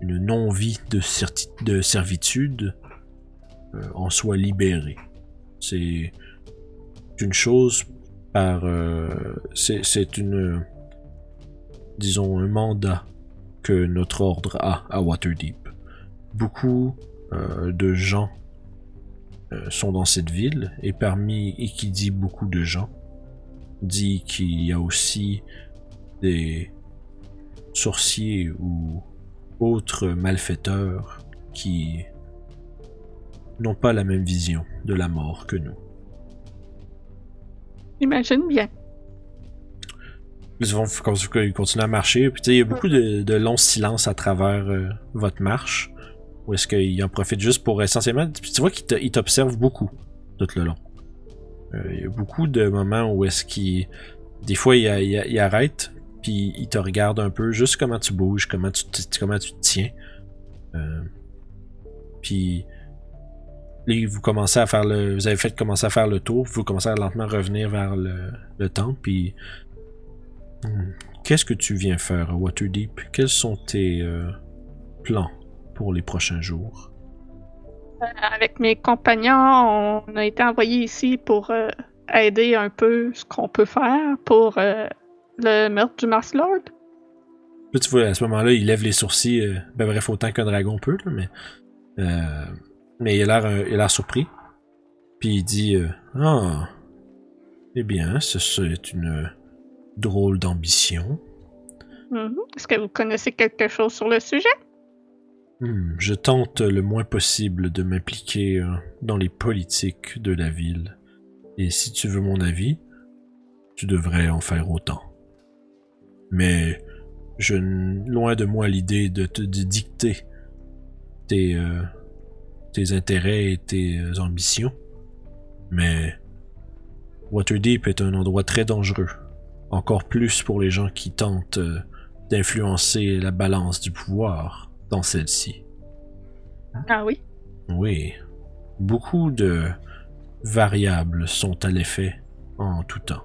une non-vie de, de servitude euh, en soient libérés. C'est une chose par euh, c'est une disons un mandat que notre ordre a à Waterdeep. Beaucoup euh, de gens euh, sont dans cette ville et parmi et qui dit beaucoup de gens dit qu'il y a aussi des sorciers ou autres malfaiteurs qui n'ont pas la même vision de la mort que nous. J'imagine bien. Ils vont continuent à marcher. Puis il y a beaucoup de, de longs silences à travers euh, votre marche. Ou est-ce qu'ils en profitent juste pour essentiellement. Puis tu vois qu'ils t'observent beaucoup tout le long. Euh, Il y a beaucoup de moments où est-ce qu'ils. Des fois, ils, ils- ils arrêtent. Puis ils te regardent un peu, juste comment tu bouges, comment tu te, comment tu te tiens. Euh, puis. Là, vous commencez à faire le. Vous avez fait commencer à faire le tour. Vous commencez à lentement revenir vers le, le temple. Puis Hmm. Qu'est-ce que tu viens faire à Waterdeep? Quels sont tes euh, plans pour les prochains jours? Euh, Avec mes compagnons, on a été envoyés ici pour euh, aider un peu ce qu'on peut faire pour le meurtre du Mars Lord. Là, tu vois, à ce moment-là, il lève les sourcils, ben bref, autant qu'un dragon peut, là, mais... mais il a l'air surpris. Puis il dit Ah, eh bien, ce c'est une drôle d'ambition. Mhm. Est-ce que vous connaissez quelque chose sur le sujet? Hmm, je tente le moins possible de m'impliquer euh, dans les politiques de la ville. Et si tu veux mon avis, tu devrais en faire autant. Mais je loin de moi l'idée de te de dicter tes, euh, tes intérêts et tes euh, ambitions. Mais Waterdeep est un endroit très dangereux. Encore plus pour les gens qui tentent euh, d'influencer la balance du pouvoir dans celle-ci. Ah oui? Oui. Beaucoup de variables sont à l'effet en tout temps.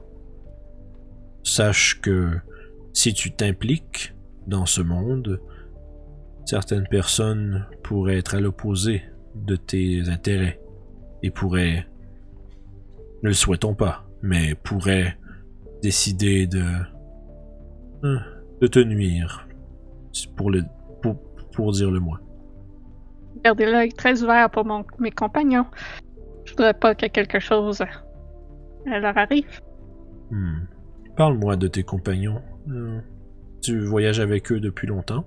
Sache que si tu t'impliques dans ce monde, certaines personnes pourraient être à l'opposé de tes intérêts et pourraient, ne le souhaitons pas, mais pourraient décider de, euh, de te nuire, pour, le, pour, pour dire le moins. Gardez l'œil très ouvert pour mon- mes compagnons. Je voudrais pas que quelque chose euh, leur arrive. Hmm. Parle-moi de tes compagnons. Euh, tu voyages avec eux depuis longtemps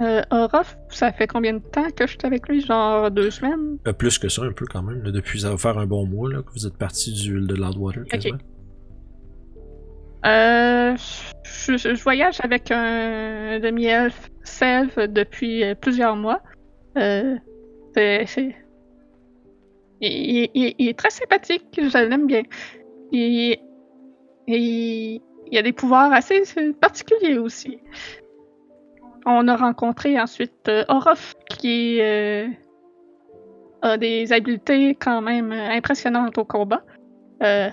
Euh, Orof, ça fait combien de temps que je suis avec lui? Genre deux semaines? Euh, Plus que ça, un peu quand même. là, depuis, ça va faire un bon mois là, que vous êtes parti du de Loudwater, quasiment. Euh, je, voyage avec un demi-elfe self depuis euh, plusieurs mois. Euh, c'est, c'est- Il, il- il est très sympathique, je l'aime bien. Il, il, il a des pouvoirs assez particuliers aussi. On a rencontré ensuite euh, Orof, qui euh, a des habiletés quand même impressionnantes au combat. Euh,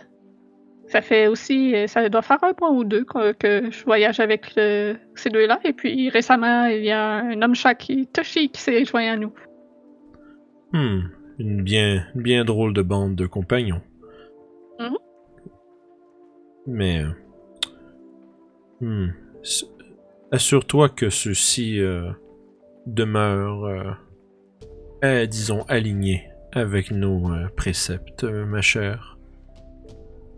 ça fait aussi, ça doit faire un mois ou deux que, que je voyage avec le- ces deux-là. Et puis récemment, il y a un homme chat qui, Toshi, qui s'est joint à nous. Hmm, une bien, une bien drôle de bande de compagnons. Mhm. Mais, euh, hmm, assure-toi que ceux-ci euh, demeurent, euh, disons, alignés avec nos euh, préceptes, ma chère.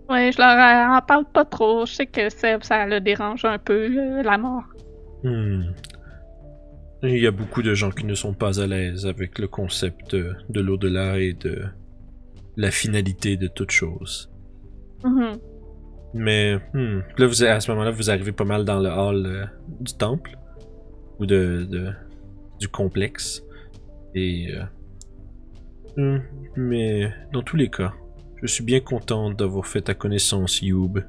Ouais, je leur en parle pas trop. Je sais que Seb, ça le dérange un peu, la mort. Hmm. Il y a beaucoup de gens qui ne sont pas à l'aise avec le concept de, de l'au-delà et de la finalité de toute chose. Mhm. Mais hmm, là, vous, à ce moment-là, vous arrivez pas mal dans le hall euh, du temple ou de, de- du complexe. Et euh, hmm, mais dans tous les cas, je suis bien content d'avoir fait ta connaissance, Youb.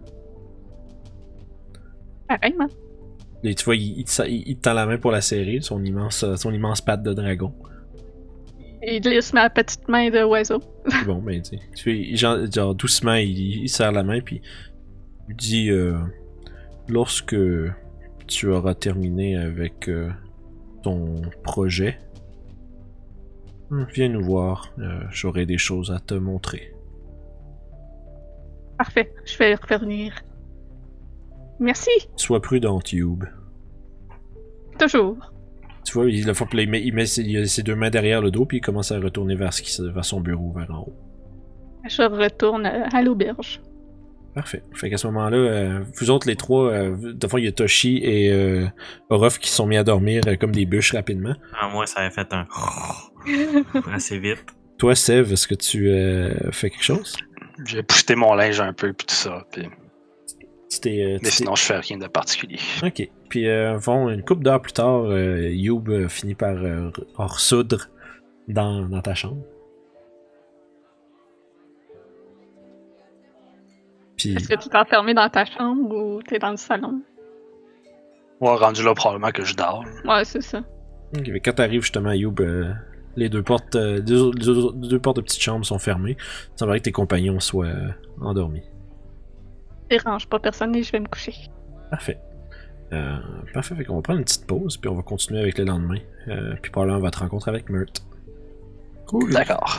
Pareillement. Et tu vois, il, tend la main pour la serrer, son immense, euh, son immense patte de dragon. Il glisse ma petite main de oiseau. Bon, ben, tu sais, genre, genre, doucement, il, il serre la main, puis il dit euh, Lorsque tu auras terminé avec euh, ton projet, hmm, viens nous voir, euh, j'aurai des choses à te montrer. Parfait, je vais revenir. Merci, Sois prudent, Youb. toujours. Tu vois, il, il met, il met ses, il a ses deux mains derrière le dos, puis il commence à retourner vers, ce qui, vers son bureau, vers en haut. Je retourne à l'auberge. Parfait. Fait qu'à ce moment-là, euh, vous autres, les trois, euh, de fois, il y a Toshi et euh, Orof qui se sont mis à dormir euh, comme des bûches rapidement. Ah, moi, ça avait fait un *laughs* assez vite. Toi, Sev, est-ce que tu euh, fais quelque chose? J'ai poussé mon linge un peu, puis tout ça. Puis... Tu t'es, euh, tu Mais sinon, je fais rien de particulier. Ok. Puis, euh, bon, une couple d'heures plus tard, euh, Youb finit par euh, ressoudre dans, dans ta chambre. Puis, Est-ce que tu t'es enfermé dans ta chambre ou t'es dans le salon? Moi, rendu là, probablement que je dors. Ouais, c'est ça. ok, mais quand t'arrives justement à Youb, euh, les deux portes, euh, deux, deux- deux portes de petite chambre sont fermées. Il semblerait que tes compagnons soient euh, endormis. Dérange pas personne et je vais me coucher. Parfait. Euh, parfait, fait qu'on va prendre une petite pause, puis on va continuer avec le lendemain. Euh, puis probablement on va te rencontrer avec Meurt. Cool. D'accord.